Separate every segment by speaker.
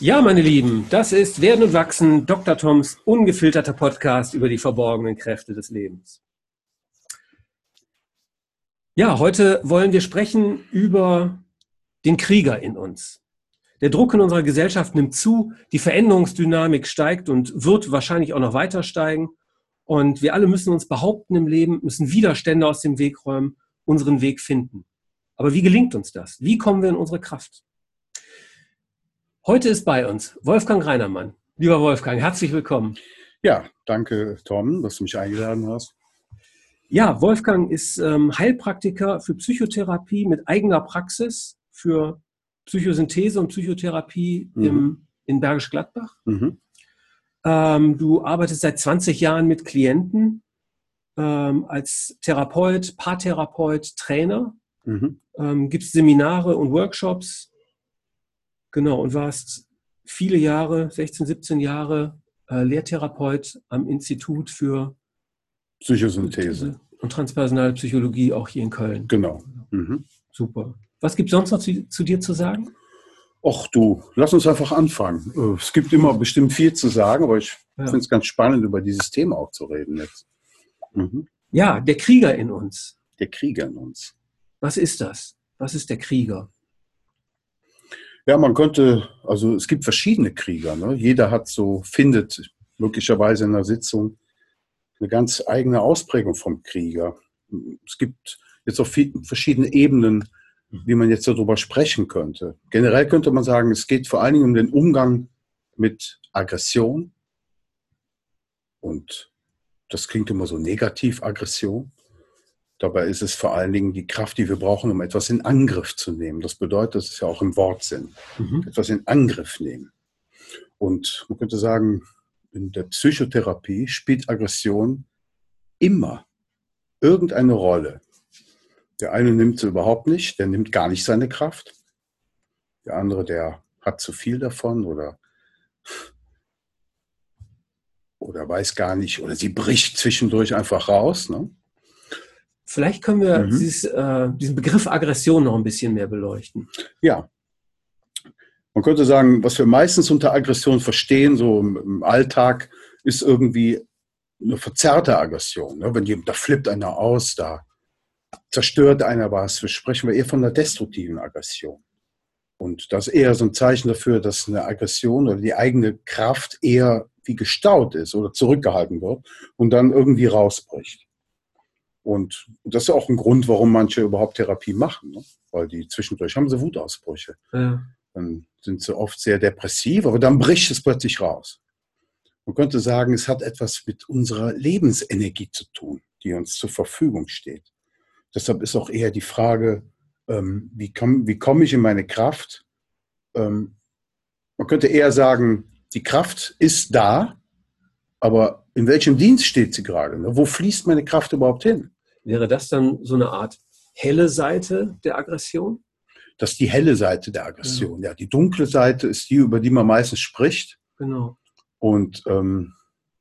Speaker 1: Ja, meine Lieben, das ist Werden und Wachsen, Dr. Toms ungefilterter Podcast über die verborgenen Kräfte des Lebens. Ja, heute wollen wir sprechen über den Krieger in uns. Der Druck in unserer Gesellschaft nimmt zu, die Veränderungsdynamik steigt und wird wahrscheinlich auch noch weiter steigen. Und wir alle müssen uns behaupten im Leben, müssen Widerstände aus dem Weg räumen, unseren Weg finden. Aber wie gelingt uns das? Wie kommen wir in unsere Kraft? Heute ist bei uns Wolfgang Reinermann. Lieber Wolfgang, herzlich willkommen.
Speaker 2: Ja, danke, Tom, dass du mich eingeladen hast.
Speaker 1: Ja, Wolfgang ist ähm, Heilpraktiker für Psychotherapie mit eigener Praxis für Psychosynthese und Psychotherapie mhm. im, in Bergisch Gladbach. Mhm. Ähm, du arbeitest seit 20 Jahren mit Klienten ähm, als Therapeut, Paartherapeut, Trainer. Mhm. Ähm, gibst Seminare und Workshops Genau, und warst viele Jahre, 16, 17 Jahre äh, Lehrtherapeut am Institut für
Speaker 2: Psychosynthese
Speaker 1: und transpersonale Psychologie auch hier in Köln.
Speaker 2: Genau.
Speaker 1: Mhm. Super. Was gibt es sonst noch zu, zu, dir zu sagen?
Speaker 2: Ach du, lass uns einfach anfangen. Äh, es gibt immer bestimmt viel zu sagen, aber ich ja. finde es ganz spannend, über dieses Thema auch zu reden jetzt.
Speaker 1: Mhm. Ja, der Krieger in uns.
Speaker 2: Der Krieger in uns.
Speaker 1: Was ist das? Was ist der Krieger?
Speaker 2: Ja, man könnte, also es gibt verschiedene Krieger. Ne? Jeder hat so, findet möglicherweise in einer Sitzung eine ganz eigene Ausprägung vom Krieger. Es gibt jetzt auch viel, verschiedene Ebenen, wie man jetzt darüber sprechen könnte. Generell könnte man sagen, es geht vor allen Dingen um den Umgang mit Aggression. Und das klingt immer so negativ, Aggression. Dabei ist es vor allen Dingen die Kraft, die wir brauchen, um etwas in Angriff zu nehmen. Das bedeutet, das ist ja auch im Wortsinn, mhm. etwas in Angriff nehmen. Und man könnte sagen, in der Psychotherapie spielt Aggression immer irgendeine Rolle. Der eine nimmt sie überhaupt nicht, der nimmt gar nicht seine Kraft. Der andere, der hat zu viel davon oder, oder weiß gar nicht, oder sie bricht zwischendurch einfach raus. Ne?
Speaker 1: Vielleicht können wir mhm. dieses, äh, diesen Begriff Aggression noch ein bisschen mehr beleuchten.
Speaker 2: Ja. Man könnte sagen, was wir meistens unter Aggression verstehen, so im, im Alltag, ist irgendwie eine verzerrte Aggression. Ne? Wenn jemand, da flippt einer aus, da zerstört einer was. Wir sprechen wir eher von einer destruktiven Aggression. Und das ist eher so ein Zeichen dafür, dass eine Aggression oder die eigene Kraft eher wie gestaut ist oder zurückgehalten wird und dann irgendwie rausbricht. Und das ist auch ein Grund, warum manche überhaupt Therapie machen, ne? weil die zwischendurch haben sie Wutausbrüche. Ja. Dann sind sie oft sehr depressiv, aber dann bricht es plötzlich raus. Man könnte sagen, es hat etwas mit unserer Lebensenergie zu tun, die uns zur Verfügung steht. Deshalb ist auch eher die Frage, ähm, wie komme wie komm ich in meine Kraft? Ähm, man könnte eher sagen, die Kraft ist da, aber in welchem Dienst steht sie gerade? Ne? Wo fließt meine Kraft überhaupt hin?
Speaker 1: Wäre das dann so eine Art helle Seite der Aggression?
Speaker 2: Das ist die helle Seite der Aggression. Ja, ja die dunkle Seite ist die, über die man meistens spricht.
Speaker 1: Genau.
Speaker 2: Und ähm,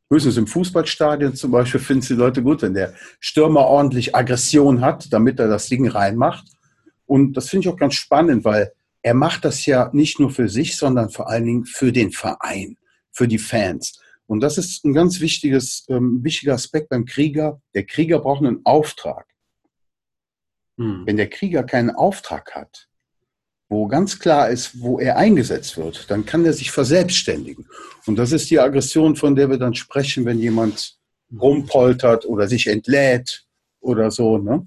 Speaker 2: höchstens im Fußballstadion zum Beispiel finden es die Leute gut, wenn der Stürmer ordentlich Aggression hat, damit er das Ding reinmacht. Und das finde ich auch ganz spannend, weil er macht das ja nicht nur für sich, sondern vor allen Dingen für den Verein, für die Fans. Und das ist ein ganz wichtiges, ähm, wichtiger Aspekt beim Krieger. Der Krieger braucht einen Auftrag. Hm. Wenn der Krieger keinen Auftrag hat, wo ganz klar ist, wo er eingesetzt wird, dann kann er sich verselbstständigen. Und das ist die Aggression, von der wir dann sprechen, wenn jemand rumpoltert oder sich entlädt oder so. Ne?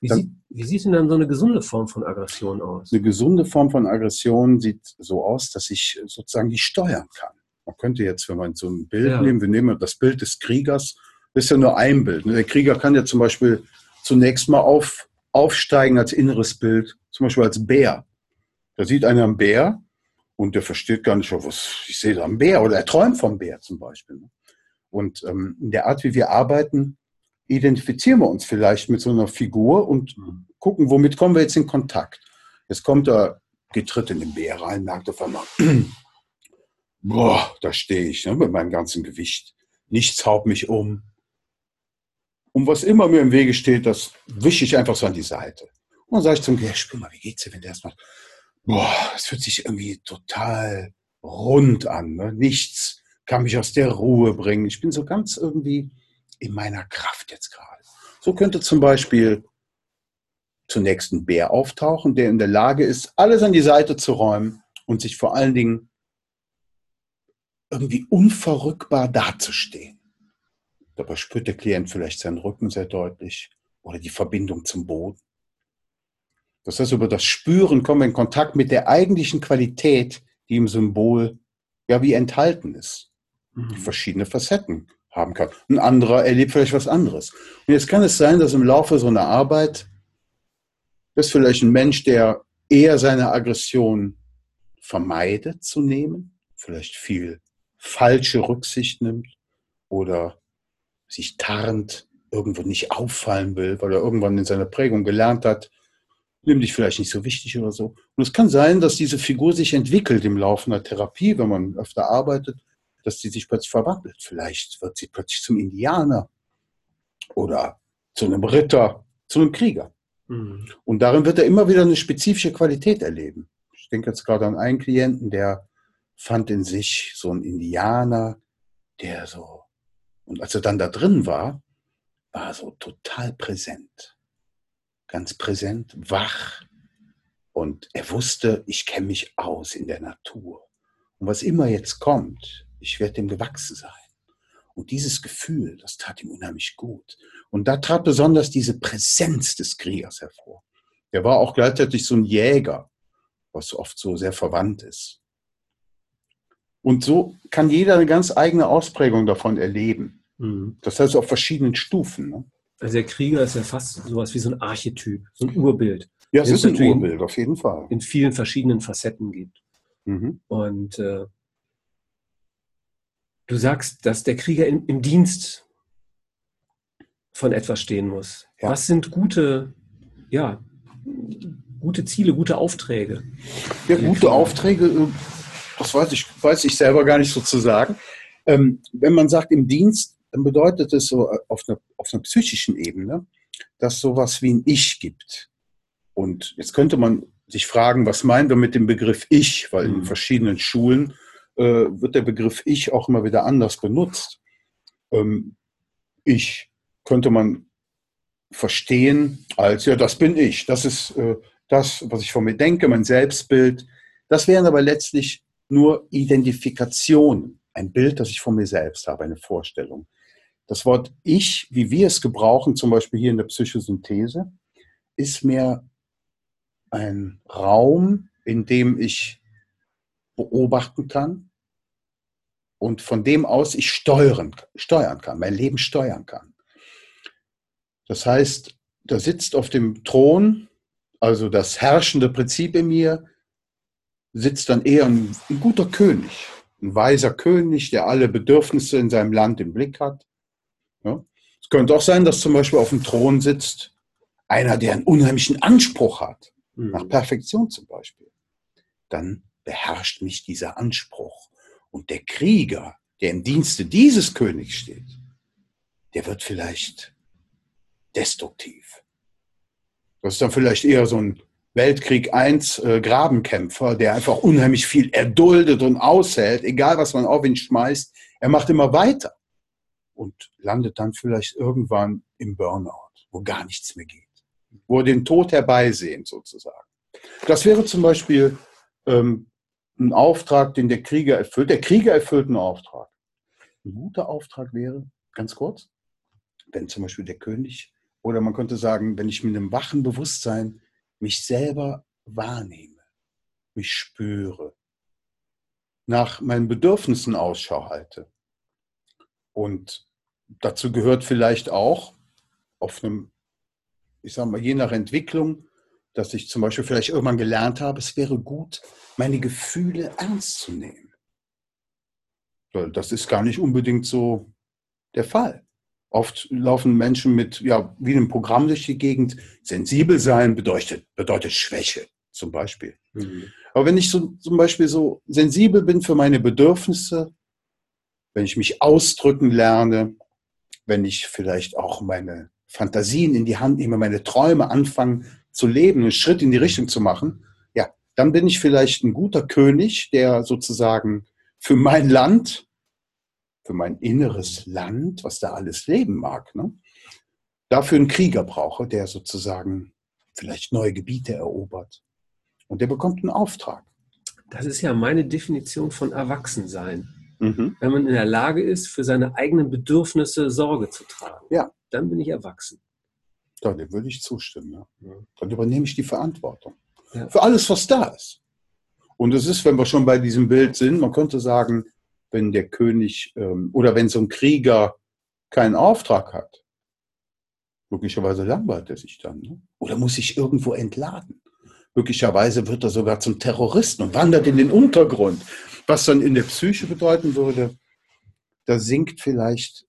Speaker 1: Wie, dann, sieht, wie sieht denn dann so eine gesunde Form von Aggression aus?
Speaker 2: Eine gesunde Form von Aggression sieht so aus, dass ich sozusagen die steuern kann. Man könnte jetzt, wenn man so ein Bild ja. nehmen, wir nehmen das Bild des Kriegers, das ist ja nur ein Bild. Ne? Der Krieger kann ja zum Beispiel zunächst mal auf, aufsteigen als inneres Bild, zum Beispiel als Bär. Da sieht einer einen Bär und der versteht gar nicht, was ich sehe da einen Bär oder er träumt vom Bär zum Beispiel. Ne? Und ähm, in der Art, wie wir arbeiten, identifizieren wir uns vielleicht mit so einer Figur und mhm. gucken, womit kommen wir jetzt in Kontakt. Jetzt kommt er, geht Tritt in den Bär rein, merkt auf einmal, boah, da stehe ich ne, mit meinem ganzen Gewicht. Nichts haut mich um. Und was immer mir im Wege steht, das wische ich einfach so an die Seite. Und dann sage ich zum Gehirn, spür mal, wie geht's dir, wenn der das macht? Boah, es fühlt sich irgendwie total rund an. Ne? Nichts kann mich aus der Ruhe bringen. Ich bin so ganz irgendwie in meiner Kraft jetzt gerade. So könnte zum Beispiel zunächst ein Bär auftauchen, der in der Lage ist, alles an die Seite zu räumen und sich vor allen Dingen irgendwie unverrückbar dazustehen. Dabei spürt der Klient vielleicht seinen Rücken sehr deutlich oder die Verbindung zum Boden. Das heißt, über das Spüren kommen wir in Kontakt mit der eigentlichen Qualität, die im Symbol ja wie enthalten ist, die mhm. verschiedene Facetten haben kann. Ein anderer erlebt vielleicht was anderes. Und jetzt kann es sein, dass im Laufe so einer Arbeit ist vielleicht ein Mensch, der eher seine Aggression vermeidet zu nehmen, vielleicht viel falsche Rücksicht nimmt oder sich tarnt, irgendwo nicht auffallen will, weil er irgendwann in seiner Prägung gelernt hat, nimm dich vielleicht nicht so wichtig oder so. Und es kann sein, dass diese Figur sich entwickelt im Laufe einer Therapie, wenn man öfter arbeitet, dass die sich plötzlich verwandelt. Vielleicht wird sie plötzlich zum Indianer oder zu einem Ritter, zu einem Krieger. Mhm. Und darin wird er immer wieder eine spezifische Qualität erleben. Ich denke jetzt gerade an einen Klienten, der fand in sich so einen Indianer, der so, und als er dann da drin war, war so total präsent ganz präsent, wach. Und er wusste, ich kenne mich aus in der Natur. Und was immer jetzt kommt, ich werde dem gewachsen sein. Und dieses Gefühl, das tat ihm unheimlich gut. Und da trat besonders diese Präsenz des Kriegers hervor. Er war auch gleichzeitig so ein Jäger, was oft so sehr verwandt ist. Und so kann jeder eine ganz eigene Ausprägung davon erleben. Mhm. Das heißt auf verschiedenen Stufen. Ne?
Speaker 1: Also der Krieger ist ja fast sowas wie so ein Archetyp, so ein Urbild.
Speaker 2: Ja, es ist ein Urbild, auf jeden Fall.
Speaker 1: In vielen verschiedenen Facetten gibt. Mhm. Und äh, du sagst, dass der Krieger in, im Dienst von etwas stehen muss. Ja. Was sind gute, ja, gute Ziele, gute Aufträge?
Speaker 2: Ja, gute Aufträge, äh, das weiß ich, weiß ich selber gar nicht so zu sagen. Ähm, wenn man sagt im Dienst, dann bedeutet es so äh, auf einer, auf einer psychischen Ebene, dass sowas wie ein Ich gibt. Und jetzt könnte man sich fragen, was meinen wir mit dem Begriff Ich? Weil in mhm. verschiedenen Schulen äh, wird der Begriff Ich auch immer wieder anders benutzt. Ähm, ich könnte man verstehen als, ja, das bin ich. Das ist äh, das, was ich von mir denke, mein Selbstbild. Das wären aber letztlich nur Identifikationen. Ein Bild, das ich von mir selbst habe, eine Vorstellung. Das Wort Ich, wie wir es gebrauchen, zum Beispiel hier in der Psychosynthese, ist mehr ein Raum, in dem ich beobachten kann und von dem aus ich steuern, steuern kann, mein Leben steuern kann. Das heißt, da sitzt auf dem Thron, also das herrschende Prinzip in mir, sitzt dann eher ein, ein guter König, ein weiser König, der alle Bedürfnisse in seinem Land im Blick hat ja? Es könnte auch sein, dass zum Beispiel auf dem Thron sitzt einer, der einen unheimlichen Anspruch hat, mhm. nach Perfektion zum Beispiel. Dann beherrscht mich dieser Anspruch. Und der Krieger, der im Dienste dieses Königs steht, der wird vielleicht destruktiv. Das ist dann vielleicht eher so ein Weltkrieg I äh, Grabenkämpfer, der einfach unheimlich viel erduldet und aushält, egal was man auf ihn schmeißt. Er macht immer weiter und landet dann vielleicht irgendwann im Burnout, wo gar nichts mehr geht, wo er den Tod herbeisehnt sozusagen. Das wäre zum Beispiel ähm, ein Auftrag, den der Krieger erfüllt. Der Krieger erfüllt einen Auftrag. Ein guter Auftrag wäre, ganz kurz, wenn zum Beispiel der König, oder man könnte sagen, wenn ich mit einem wachen Bewusstsein mich selber wahrnehme, mich spüre, nach meinen Bedürfnissen Ausschau halte und dazu gehört vielleicht auch auf einem, ich sage mal, je nach Entwicklung, dass ich zum Beispiel vielleicht irgendwann gelernt habe, es wäre gut, meine Gefühle ernst zu nehmen. Das ist gar nicht unbedingt so der Fall. Oft laufen Menschen mit, ja, wie einem Programm durch die Gegend. Sensibel sein bedeutet, bedeutet Schwäche, zum Beispiel. Mhm. Aber wenn ich so, zum Beispiel so sensibel bin für meine Bedürfnisse, wenn ich mich ausdrücken lerne, wenn ich vielleicht auch meine Fantasien in die Hand nehme, meine Träume anfangen zu leben, einen Schritt in die Richtung zu machen, ja, dann bin ich vielleicht ein guter König, der sozusagen für mein Land, für mein inneres Land, was da alles leben mag, ne, dafür einen Krieger brauche, der sozusagen vielleicht neue Gebiete erobert. Und der bekommt einen Auftrag.
Speaker 1: Das ist ja meine Definition von Erwachsensein. Mhm. Wenn man in der Lage ist, für seine eigenen Bedürfnisse Sorge zu tragen,
Speaker 2: ja.
Speaker 1: dann bin ich erwachsen.
Speaker 2: Ja, dem würde ich zustimmen. Ja. Dann übernehme ich die Verantwortung ja. für alles, was da ist. Und es ist, wenn wir schon bei diesem Bild sind, man könnte sagen, wenn der König ähm, oder wenn so ein Krieger keinen Auftrag hat, möglicherweise langweilt er sich dann. Ne? Oder muss sich irgendwo entladen. Möglicherweise wird er sogar zum Terroristen und wandert in den Untergrund. Was dann in der Psyche bedeuten würde, da sinkt vielleicht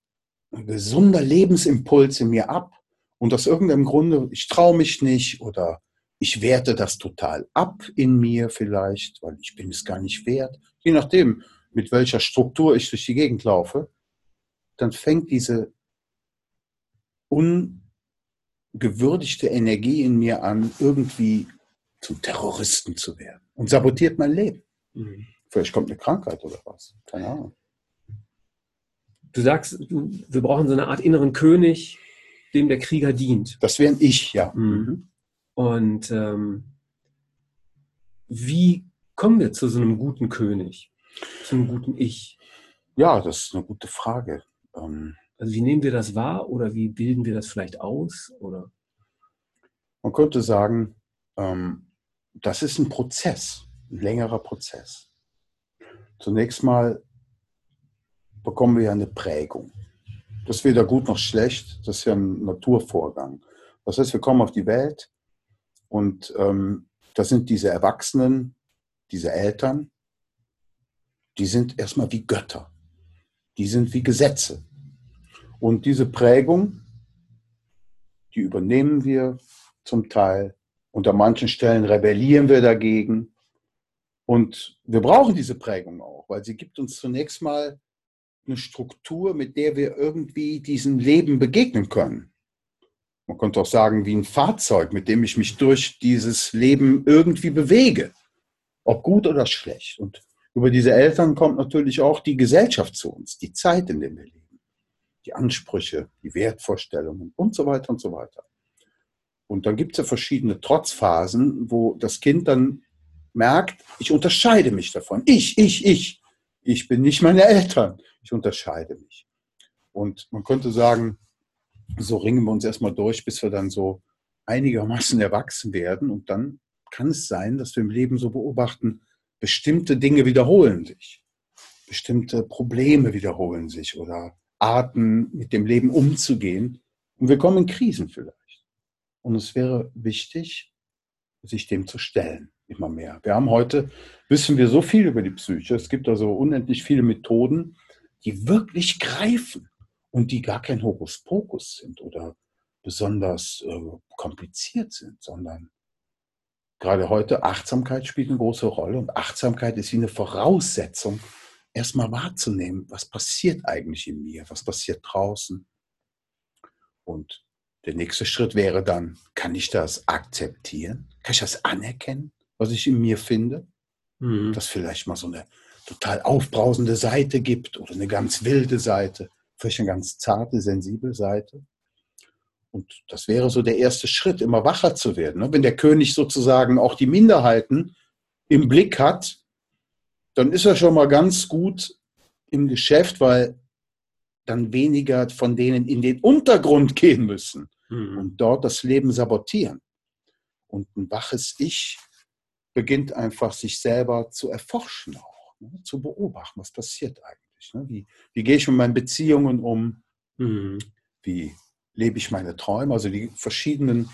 Speaker 2: ein gesunder Lebensimpuls in mir ab. Und aus irgendeinem Grunde, ich traue mich nicht oder ich werte das total ab in mir vielleicht, weil ich bin es gar nicht wert. Je nachdem, mit welcher Struktur ich durch die Gegend laufe, dann fängt diese ungewürdigte Energie in mir an, irgendwie zum Terroristen zu werden und sabotiert mein Leben. Mhm. Vielleicht kommt eine Krankheit oder was. Keine Ahnung.
Speaker 1: Du sagst, wir brauchen so eine Art inneren König, dem der Krieger dient.
Speaker 2: Das wäre ich, ja. Mhm.
Speaker 1: mhm. Und ähm, wie kommen wir zu so einem guten König, zu einem guten Ich?
Speaker 2: Ja, das ist eine gute Frage.
Speaker 1: Ähm, also wie nehmen wir das wahr oder wie bilden wir das vielleicht aus? Oder?
Speaker 2: Man könnte sagen, ähm, das ist ein Prozess, ein längerer Prozess. Zunächst mal bekommen wir ja eine Prägung. Das ist weder gut noch schlecht, das ist ja ein Naturvorgang. Das heißt, wir kommen auf die Welt und ähm, das sind diese Erwachsenen, diese Eltern, die sind erstmal wie Götter. Die sind wie Gesetze. Und diese Prägung, die übernehmen wir zum Teil an manchen Stellen rebellieren wir dagegen. Und wir brauchen diese Prägung auch, weil sie gibt uns zunächst mal eine Struktur, mit der wir irgendwie diesem Leben begegnen können. Man könnte auch sagen, wie ein Fahrzeug, mit dem ich mich durch dieses Leben irgendwie bewege. Ob gut oder schlecht. Und über diese Eltern kommt natürlich auch die Gesellschaft zu uns, die Zeit, in der wir leben, die Ansprüche, die Wertvorstellungen und so weiter und so weiter. Und dann gibt es ja verschiedene Trotzphasen, wo das Kind dann merkt, ich unterscheide mich davon. Ich, ich, ich. Ich bin nicht meine Eltern. Ich unterscheide mich. Und man könnte sagen, so ringen wir uns erstmal durch, bis wir dann so einigermaßen erwachsen werden. Und dann kann es sein, dass wir im Leben so beobachten, bestimmte Dinge wiederholen sich. Bestimmte Probleme wiederholen sich oder Arten, mit dem Leben umzugehen. Und wir kommen in Krisen vielleicht. Und es wäre wichtig, sich dem zu stellen, immer mehr. Wir haben heute, wissen wir so viel über die Psyche. Es gibt also unendlich viele Methoden, die wirklich greifen und die gar kein Hokuspokus sind oder besonders äh, kompliziert sind, sondern gerade heute Achtsamkeit spielt eine große Rolle und Achtsamkeit ist wie eine Voraussetzung, erstmal wahrzunehmen, was passiert eigentlich in mir, was passiert draußen. Und der nächste Schritt wäre dann, kann ich das akzeptieren? Kann ich das anerkennen, was ich in mir finde? Mhm. Dass vielleicht mal so eine total aufbrausende Seite gibt oder eine ganz wilde Seite, vielleicht eine ganz zarte, sensible Seite. Und das wäre so der erste Schritt, immer wacher zu werden. Ne? Wenn der König sozusagen auch die Minderheiten im Blick hat, dann ist er schon mal ganz gut im Geschäft, weil dann weniger von denen in den Untergrund gehen müssen mhm. und dort das Leben sabotieren. Und ein waches Ich beginnt einfach, sich selber zu erforschen auch, ne? zu beobachten, was passiert eigentlich. Ne? Wie, wie gehe ich mit meinen Beziehungen um? Mhm. Wie lebe ich meine Träume? Also die verschiedenen,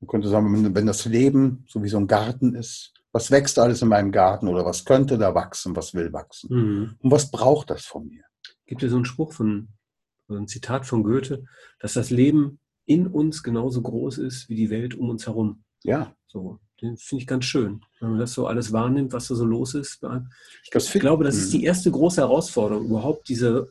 Speaker 2: man könnte sagen, wenn das Leben so wie so ein Garten ist, was wächst alles in meinem Garten oder was könnte da wachsen, was will wachsen? Mhm. Und was braucht das von mir?
Speaker 1: gibt es so einen Spruch von, ein Zitat von Goethe, dass das Leben in uns genauso groß ist wie die Welt um uns herum.
Speaker 2: Ja.
Speaker 1: So, den finde ich ganz schön, wenn man das so alles wahrnimmt, was da so los ist. Ich das glaube, das ist die erste große Herausforderung, überhaupt diese,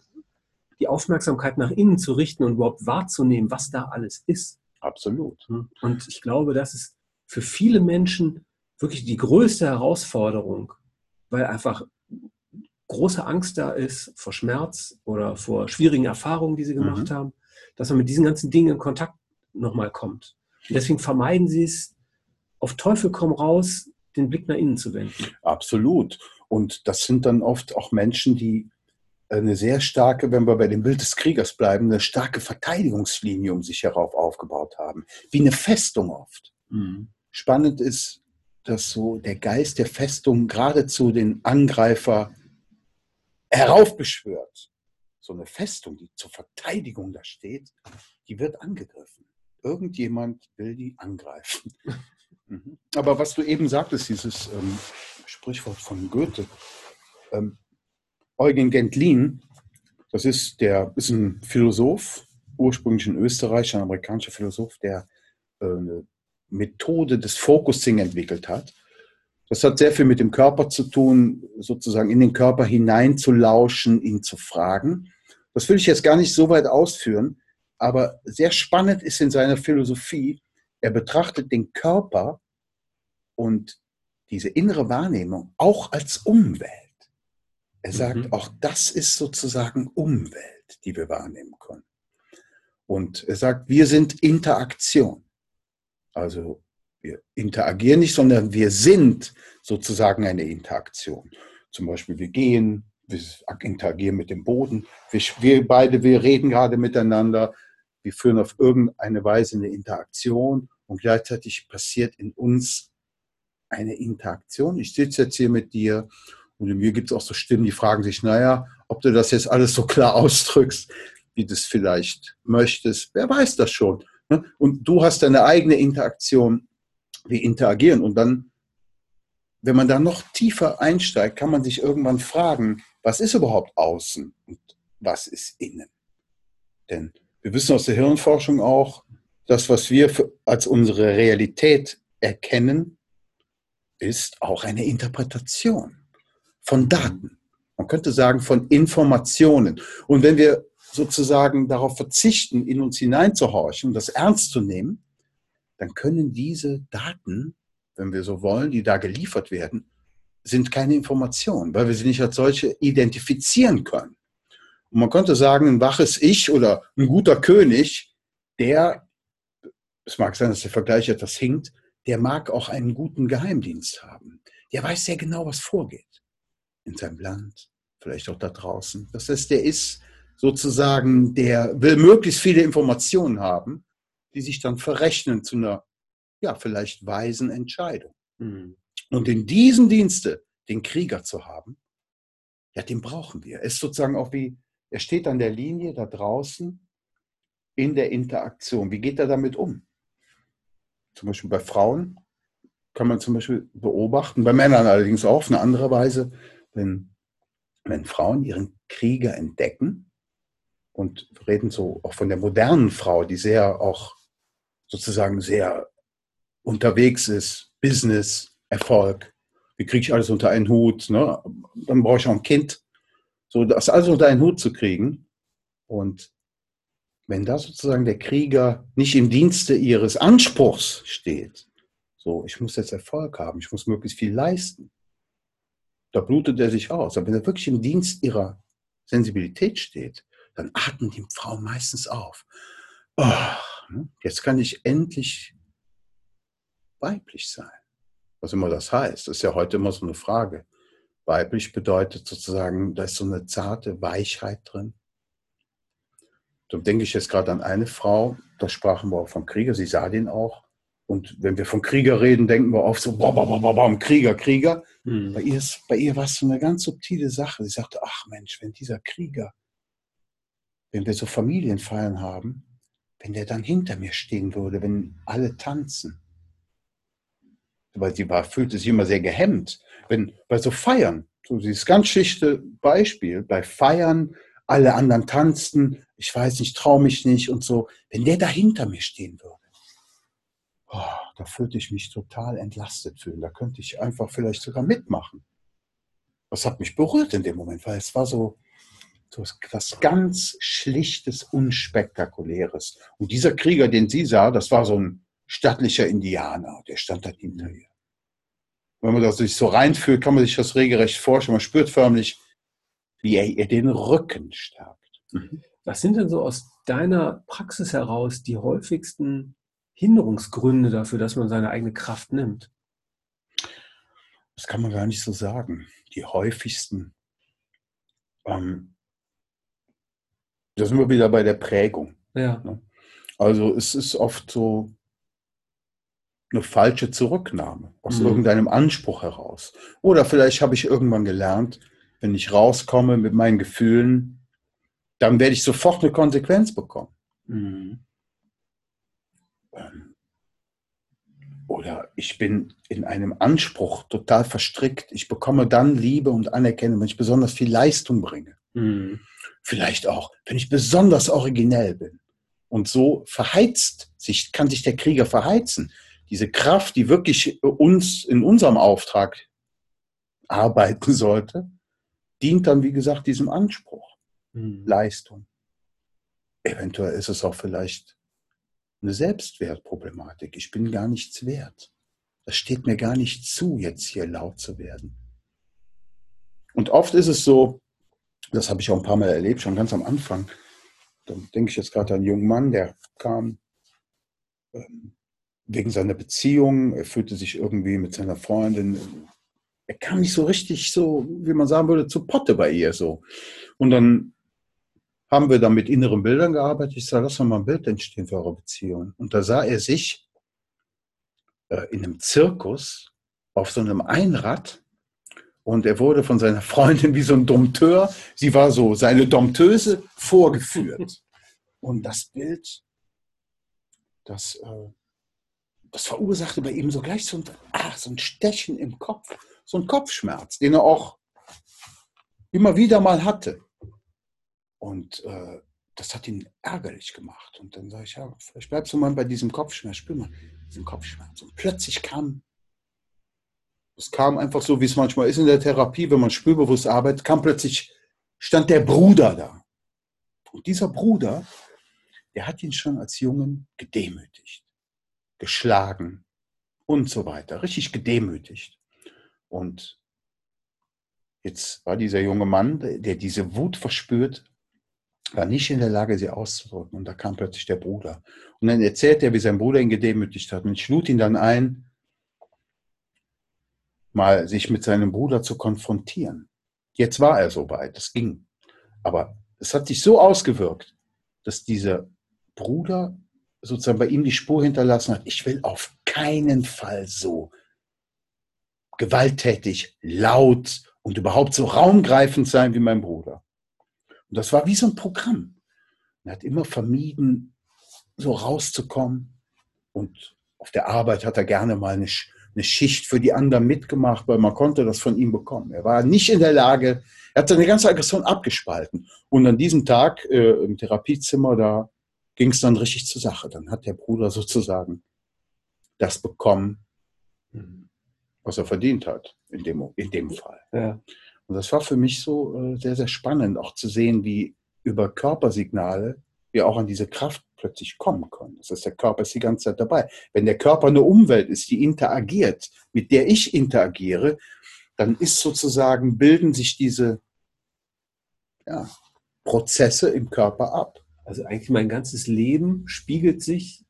Speaker 1: die Aufmerksamkeit nach innen zu richten und überhaupt wahrzunehmen, was da alles ist.
Speaker 2: Absolut.
Speaker 1: Und ich glaube, das ist für viele Menschen wirklich die größte Herausforderung, weil einfach große Angst da ist vor Schmerz oder vor schwierigen Erfahrungen, die sie gemacht mhm. haben, dass man mit diesen ganzen Dingen in Kontakt nochmal kommt. Und deswegen vermeiden sie es, auf Teufel komm raus, den Blick nach innen zu wenden.
Speaker 2: Absolut. Und das sind dann oft auch Menschen, die eine sehr starke, wenn wir bei dem Bild des Kriegers bleiben, eine starke Verteidigungslinie um sich herauf aufgebaut haben. Wie eine Festung oft. Mhm. Spannend ist, dass so der Geist der Festung geradezu den Angreifer heraufbeschwört. So eine Festung, die zur Verteidigung da steht, die wird angegriffen. Irgendjemand will die angreifen. Mhm. Aber was du eben sagtest, dieses ähm, Sprichwort von Goethe, ähm, Eugen Gentlin, das ist, der, ist ein Philosoph, ursprünglich ein Österreicher, ein amerikanischer Philosoph, der äh, eine Methode des Focusing entwickelt hat. Das hat sehr viel mit dem Körper zu tun, sozusagen in den Körper hineinzulauschen, ihn zu fragen. Das will ich jetzt gar nicht so weit ausführen, aber sehr spannend ist in seiner Philosophie, er betrachtet den Körper und diese innere Wahrnehmung auch als Umwelt. Er sagt, mhm. auch das ist sozusagen Umwelt, die wir wahrnehmen können. Und er sagt, wir sind Interaktion. Also wir interagieren nicht, sondern wir sind sozusagen eine Interaktion. Zum Beispiel wir gehen, wir interagieren mit dem Boden. Wir, wir beide, wir reden gerade miteinander. Wir führen auf irgendeine Weise eine Interaktion und gleichzeitig passiert in uns eine Interaktion. Ich sitze jetzt hier mit dir und in mir gibt es auch so Stimmen, die fragen sich, naja, ob du das jetzt alles so klar ausdrückst, wie du es vielleicht möchtest. Wer weiß das schon. Ne? Und du hast deine eigene Interaktion. Wir interagieren. Und dann, wenn man da noch tiefer einsteigt, kann man sich irgendwann fragen, was ist überhaupt außen und was ist innen? Denn wir wissen aus der Hirnforschung auch, das, was wir als unsere Realität erkennen, ist auch eine Interpretation von Daten. Man könnte sagen von Informationen. Und wenn wir sozusagen darauf verzichten, in uns hineinzuhorchen das ernst zu nehmen, dann können diese Daten, wenn wir so wollen, die da geliefert werden, sind keine Informationen, weil wir sie nicht als solche identifizieren können. Und man könnte sagen, ein waches Ich oder ein guter König, der, es mag sein, dass der Vergleich etwas hinkt, der mag auch einen guten Geheimdienst haben. Der weiß sehr genau, was vorgeht in seinem Land, vielleicht auch da draußen. Das heißt, der ist sozusagen, der will möglichst viele Informationen haben, die sich dann verrechnen zu einer, ja, vielleicht weisen Entscheidung. Mhm. Und in diesem Dienste den Krieger zu haben, ja, den brauchen wir. Er ist sozusagen auch wie, er steht an der Linie da draußen in der Interaktion. Wie geht er damit um? Zum Beispiel bei Frauen kann man zum Beispiel beobachten, bei Männern allerdings auch auf eine andere Weise, wenn, wenn Frauen ihren Krieger entdecken und reden so auch von der modernen Frau, die sehr auch sozusagen sehr unterwegs ist, Business, Erfolg, wie kriege ich alles unter einen Hut, ne? dann brauche ich auch ein Kind, so das alles unter einen Hut zu kriegen und wenn da sozusagen der Krieger nicht im Dienste ihres Anspruchs steht, so, ich muss jetzt Erfolg haben, ich muss möglichst viel leisten, da blutet er sich aus. Aber wenn er wirklich im Dienst ihrer Sensibilität steht, dann atmen die Frauen meistens auf. Oh, jetzt kann ich endlich weiblich sein. Was immer das heißt, ist ja heute immer so eine Frage. Weiblich bedeutet sozusagen, da ist so eine zarte Weichheit drin. Da denke ich jetzt gerade an eine Frau, da sprachen wir auch vom Krieger, sie sah den auch. Und wenn wir von Krieger reden, denken wir oft so, bam, bam, bam, bam, Krieger, Krieger. Mhm. Bei, ihr ist, bei ihr war es so eine ganz subtile Sache. Sie sagte, ach Mensch, wenn dieser Krieger, wenn wir so Familienfeiern haben, wenn der dann hinter mir stehen würde, wenn alle tanzen. Weil sie war, fühlte sich immer sehr gehemmt. Wenn bei so Feiern, so dieses ganz schlichte Beispiel, bei Feiern, alle anderen tanzten, ich weiß nicht, traue mich nicht und so, wenn der da hinter mir stehen würde oh, da fühlte ich mich total entlastet fühlen. Da könnte ich einfach vielleicht sogar mitmachen. Das hat mich berührt in dem Moment, weil es war so, so was ganz Schlichtes, Unspektakuläres. Und dieser Krieger, den sie sah, das war so ein stattlicher Indianer, der stand da hinter ihr. wenn man das sich so reinfühlt, kann man sich das regelrecht vorstellen. Man spürt förmlich, wie er ihr den Rücken stärkt.
Speaker 1: Was sind denn so aus deiner Praxis heraus die häufigsten Hinderungsgründe dafür, dass man seine eigene Kraft nimmt?
Speaker 2: Das kann man gar nicht so sagen. Die häufigsten. Ähm, da sind wir wieder bei der Prägung.
Speaker 1: Ja. Ne?
Speaker 2: Also es ist oft so eine falsche Zurücknahme aus mhm. irgendeinem Anspruch heraus. Oder vielleicht habe ich irgendwann gelernt, wenn ich rauskomme mit meinen Gefühlen, dann werde ich sofort eine Konsequenz bekommen. Mhm. Ähm, oder ich bin in einem Anspruch total verstrickt. Ich bekomme dann Liebe und Anerkennung, wenn ich besonders viel Leistung bringe. Mhm. Vielleicht auch, wenn ich besonders originell bin. Und so verheizt sich, kann sich der Krieger verheizen. Diese Kraft, die wirklich uns in unserem Auftrag arbeiten sollte, dient dann, wie gesagt, diesem Anspruch mhm. Leistung. Eventuell ist es auch vielleicht eine Selbstwertproblematik. Ich bin gar nichts wert. Das steht mir gar nicht zu, jetzt hier laut zu werden. Und oft ist es so, das habe ich auch ein paar Mal erlebt, schon ganz am Anfang. Da denke ich jetzt gerade an einen jungen Mann, der kam ähm, wegen seiner Beziehung, er fühlte sich irgendwie mit seiner Freundin, er kam nicht so richtig so, wie man sagen würde, zu Potte bei ihr so. Und dann haben wir dann mit inneren Bildern gearbeitet. Ich sage, lass mal ein Bild entstehen für eure Beziehung. Und da sah er sich äh, in einem Zirkus auf so einem Einrad und er wurde von seiner Freundin wie so ein Dompteur, sie war so seine Dompteuse, vorgeführt. Und das Bild, das, äh, das verursachte bei ihm so gleich so ein, ah, so ein Stechen im Kopf, so ein Kopfschmerz, den er auch immer wieder mal hatte. Und äh, das hat ihn ärgerlich gemacht. Und dann sage ich, ja, vielleicht bleibst du mal bei diesem Kopfschmerz, spür mal diesen Kopfschmerz. Und plötzlich kam, es kam einfach so, wie es manchmal ist in der Therapie, wenn man spürbewusst arbeitet, kam plötzlich, stand der Bruder da. Und dieser Bruder, der hat ihn schon als Jungen gedemütigt, geschlagen und so weiter, richtig gedemütigt. Und jetzt war dieser junge Mann, der diese Wut verspürt, war nicht in der Lage, sie auszudrücken. Und da kam plötzlich der Bruder. Und dann erzählt er, wie sein Bruder ihn gedemütigt hat. Und ich lud ihn dann ein, mal sich mit seinem Bruder zu konfrontieren. Jetzt war er so weit, es ging. Aber es hat sich so ausgewirkt, dass dieser Bruder sozusagen bei ihm die Spur hinterlassen hat, ich will auf keinen Fall so gewalttätig, laut und überhaupt so raumgreifend sein wie mein Bruder. Und das war wie so ein Programm. Er hat immer vermieden, so rauszukommen. Und auf der Arbeit hat er gerne mal eine, eine Schicht für die anderen mitgemacht, weil man konnte das von ihm bekommen. Er war nicht in der Lage, er hat seine ganze Aggression abgespalten. Und an diesem Tag äh, im Therapiezimmer, da ging es dann richtig zur Sache. Dann hat der Bruder sozusagen das bekommen, was er verdient hat, in dem, in dem Fall. Ja. Und das war für mich so äh, sehr, sehr spannend, auch zu sehen, wie über Körpersignale wir auch an diese Kraft plötzlich kommen können. Das heißt, der Körper ist die ganze Zeit dabei. Wenn der Körper eine Umwelt ist, die interagiert, mit der ich interagiere, dann ist sozusagen, bilden sich diese ja, Prozesse im Körper ab.
Speaker 1: Also eigentlich mein ganzes Leben spiegelt sich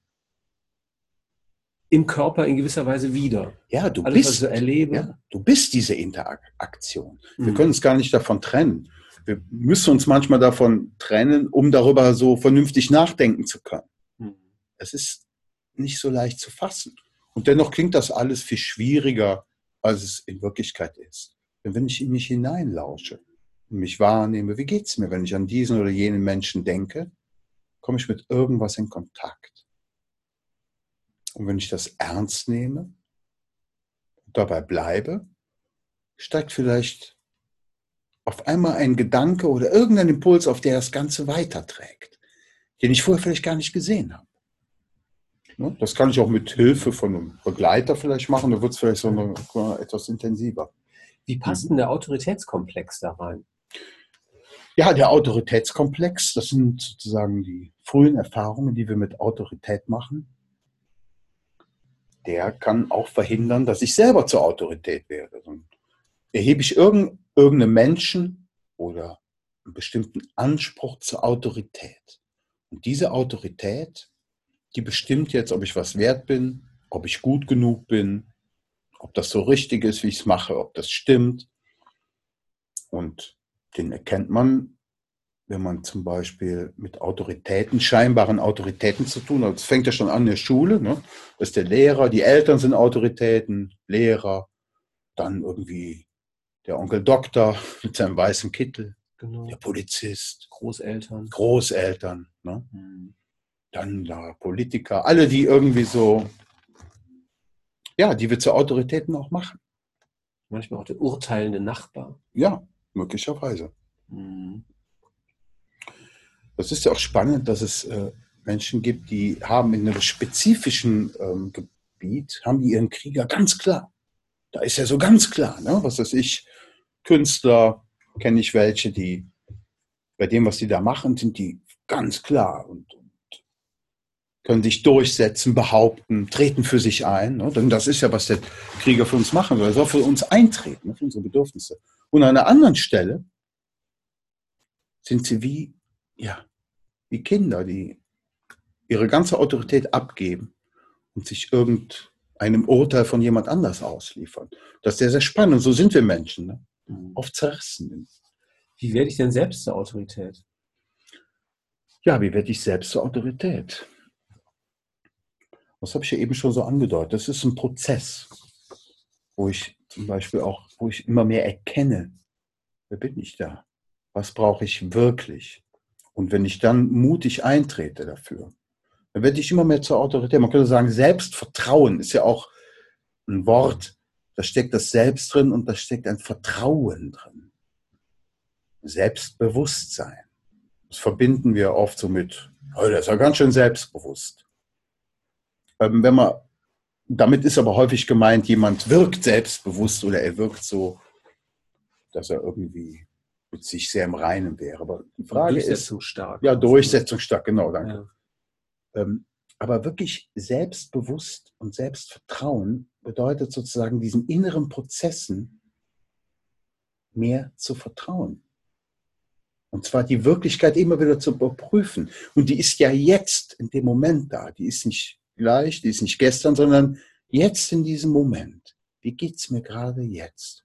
Speaker 1: im Körper in gewisser Weise wieder.
Speaker 2: Ja, du Alles, bist. Ja, du bist diese Interaktion. Wir mhm. können uns gar nicht davon trennen. Wir müssen uns manchmal davon trennen, um darüber so vernünftig nachdenken zu können. Mhm. Es ist nicht so leicht zu fassen. Und dennoch klingt das alles viel schwieriger, als es in Wirklichkeit ist. Denn wenn ich in mich hineinlausche und mich wahrnehme, wie geht es mir, wenn ich an diesen oder jenen Menschen denke, komme ich mit irgendwas in Kontakt. Und wenn ich das ernst nehme und dabei bleibe, steigt vielleicht auf einmal ein Gedanke oder irgendein Impuls, auf der das Ganze weiterträgt, den ich vorher vielleicht gar nicht gesehen habe. Ne? Das kann ich auch mit Hilfe von einem Begleiter vielleicht machen, da wird es vielleicht so eine, etwas intensiver.
Speaker 1: Wie passt denn der Autoritätskomplex da rein?
Speaker 2: Ja, der Autoritätskomplex, das sind sozusagen die frühen Erfahrungen, die wir mit Autorität machen der kann auch verhindern, dass ich selber zur Autorität werde. Dann erhebe ich irgendeinen Menschen oder einen bestimmten Anspruch zur Autorität. Und diese Autorität, die bestimmt jetzt, ob ich was wert bin, ob ich gut genug bin, ob das so richtig ist, wie ich es mache, ob das stimmt. Und den erkennt man, wenn man zum Beispiel mit Autoritäten, scheinbaren Autoritäten zu tun hat. Es fängt ja schon an in der Schule, ne? dass der Lehrer, die Eltern sind Autoritäten, Lehrer, dann irgendwie der Onkel Doktor mit seinem weißen Kittel, genau. der Polizist,
Speaker 1: Großeltern.
Speaker 2: Großeltern, ne? Mhm. dann da Politiker, alle, die irgendwie so, ja, die wir zu Autoritäten auch machen.
Speaker 1: Manchmal auch der urteilende Nachbar.
Speaker 2: Ja, möglicherweise. Mhm. Das ist ja auch spannend, dass es äh, Menschen gibt, die haben in einem spezifischen ähm, Gebiet, haben die ihren Krieger ganz klar. Da ist ja so ganz klar, ne? was weiß ich, Künstler, kenne ich welche, die bei dem, was die da machen, sind die ganz klar und, und können sich durchsetzen, behaupten, treten für sich ein. Ne? Denn das ist ja, was der Krieger für uns machen soll. Er soll für uns eintreten, ne? für unsere Bedürfnisse. Und an einer anderen Stelle sind sie wie ja, die Kinder, die ihre ganze Autorität abgeben und sich irgendeinem Urteil von jemand anders ausliefern. Das ist sehr, sehr spannend. So sind wir Menschen, ne? Mhm. oft zerrissen.
Speaker 1: Wie werde ich denn selbst zur Autorität?
Speaker 2: Ja, wie werde ich selbst zur Autorität? Das habe ich ja eben schon so angedeutet. Das ist ein Prozess, wo ich zum Beispiel auch, wo ich immer mehr erkenne, wer bin ich da? Was brauche ich wirklich? Und wenn ich dann mutig eintrete dafür, dann werde ich immer mehr zur Autorität. Man könnte sagen, Selbstvertrauen ist ja auch ein Wort, da steckt das Selbst drin und da steckt ein Vertrauen drin. Selbstbewusstsein. Das verbinden wir oft so mit, oh, der ist ja ganz schön selbstbewusst. Ähm, wenn man, damit ist aber häufig gemeint, jemand wirkt selbstbewusst oder er wirkt so, dass er irgendwie mit sich sehr im Reinen wäre. Aber die Frage
Speaker 1: durchsetzungsstark.
Speaker 2: ist. Ja, durchsetzungsstark, genau, danke. Ja. Ähm, aber wirklich selbstbewusst und Selbstvertrauen bedeutet sozusagen diesen inneren Prozessen mehr zu vertrauen. Und zwar die Wirklichkeit immer wieder zu überprüfen. Und die ist ja jetzt in dem Moment da. Die ist nicht gleich, die ist nicht gestern, sondern jetzt in diesem Moment. Wie geht es mir gerade jetzt?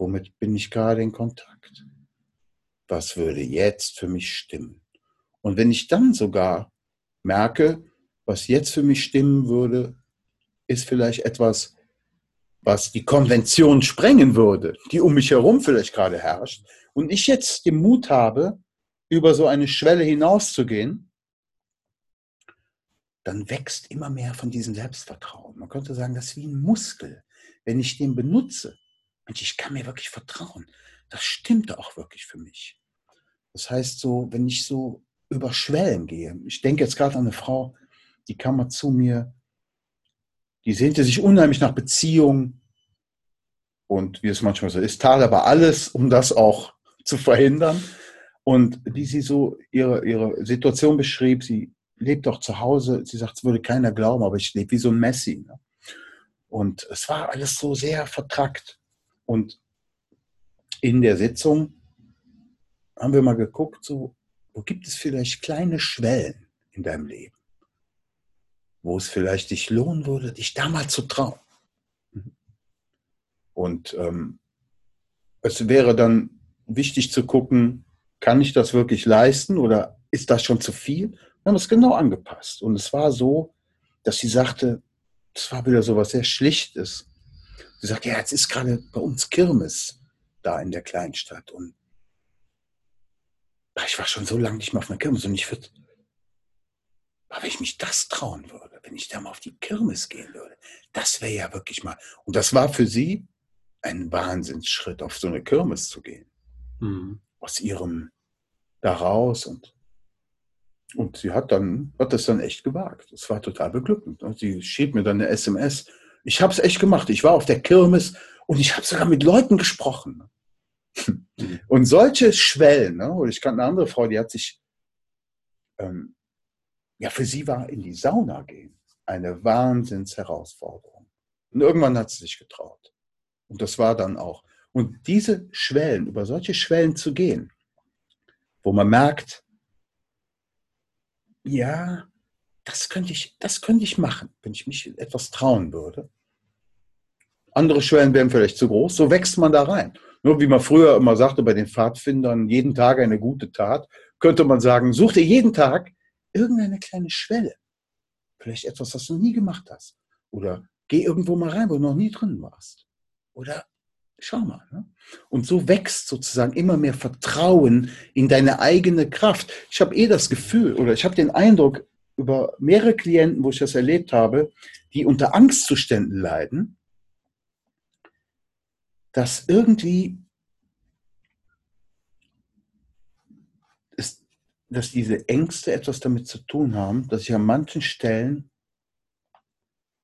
Speaker 2: Womit bin ich gerade in Kontakt? Was würde jetzt für mich stimmen? Und wenn ich dann sogar merke, was jetzt für mich stimmen würde, ist vielleicht etwas, was die Konvention sprengen würde, die um mich herum vielleicht gerade herrscht, und ich jetzt den Mut habe, über so eine Schwelle hinauszugehen, dann wächst immer mehr von diesem Selbstvertrauen. Man könnte sagen, das ist wie ein Muskel. Wenn ich den benutze, Mensch, ich kann mir wirklich vertrauen. Das stimmt auch wirklich für mich. Das heißt so, wenn ich so über Schwellen gehe, ich denke jetzt gerade an eine Frau, die kam mal zu mir, die sehnte sich unheimlich nach Beziehung und wie es manchmal so ist, tat aber alles, um das auch zu verhindern. Und wie sie so ihre, ihre Situation beschrieb, sie lebt doch zu Hause, sie sagt, es würde keiner glauben, aber ich lebe wie so ein Messi. Ne? Und es war alles so sehr vertrackt. Und in der Sitzung haben wir mal geguckt, so, wo gibt es vielleicht kleine Schwellen in deinem Leben, wo es vielleicht dich lohnen würde, dich da mal zu trauen. Und ähm, es wäre dann wichtig zu gucken, kann ich das wirklich leisten oder ist das schon zu viel? Wir haben es genau angepasst. Und es war so, dass sie sagte, es war wieder so was sehr Schlichtes. Sie sagt, ja, jetzt ist gerade bei uns Kirmes da in der Kleinstadt. Und ich war schon so lange nicht mehr auf einer Kirmes und ich würde, aber wenn ich mich das trauen würde, wenn ich da mal auf die Kirmes gehen würde, das wäre ja wirklich mal. Und das war für sie ein Wahnsinnsschritt, auf so eine Kirmes zu gehen. Mhm. Aus ihrem da raus und und sie hat dann, hat das dann echt gewagt. Das war total beglückend. Sie schrieb mir dann eine SMS, ich habe es echt gemacht. Ich war auf der Kirmes und ich habe sogar mit Leuten gesprochen. Mhm. Und solche Schwellen, ne? oder ich kannte eine andere Frau, die hat sich, ähm, ja, für sie war in die Sauna gehen eine Wahnsinnsherausforderung. Und irgendwann hat sie sich getraut. Und das war dann auch. Und diese Schwellen, über solche Schwellen zu gehen, wo man merkt, ja, das könnte ich, das könnte ich machen, wenn ich mich etwas trauen würde. Andere Schwellen wären vielleicht zu groß, so wächst man da rein. Nur wie man früher immer sagte bei den Pfadfindern, jeden Tag eine gute Tat, könnte man sagen, such dir jeden Tag irgendeine kleine Schwelle. Vielleicht etwas, was du nie gemacht hast. Oder geh irgendwo mal rein, wo du noch nie drin warst. Oder schau mal. Ne? Und so wächst sozusagen immer mehr Vertrauen in deine eigene Kraft. Ich habe eh das Gefühl oder ich habe den Eindruck über mehrere Klienten, wo ich das erlebt habe, die unter Angstzuständen leiden, dass irgendwie ist, dass diese Ängste etwas damit zu tun haben, dass ich an manchen Stellen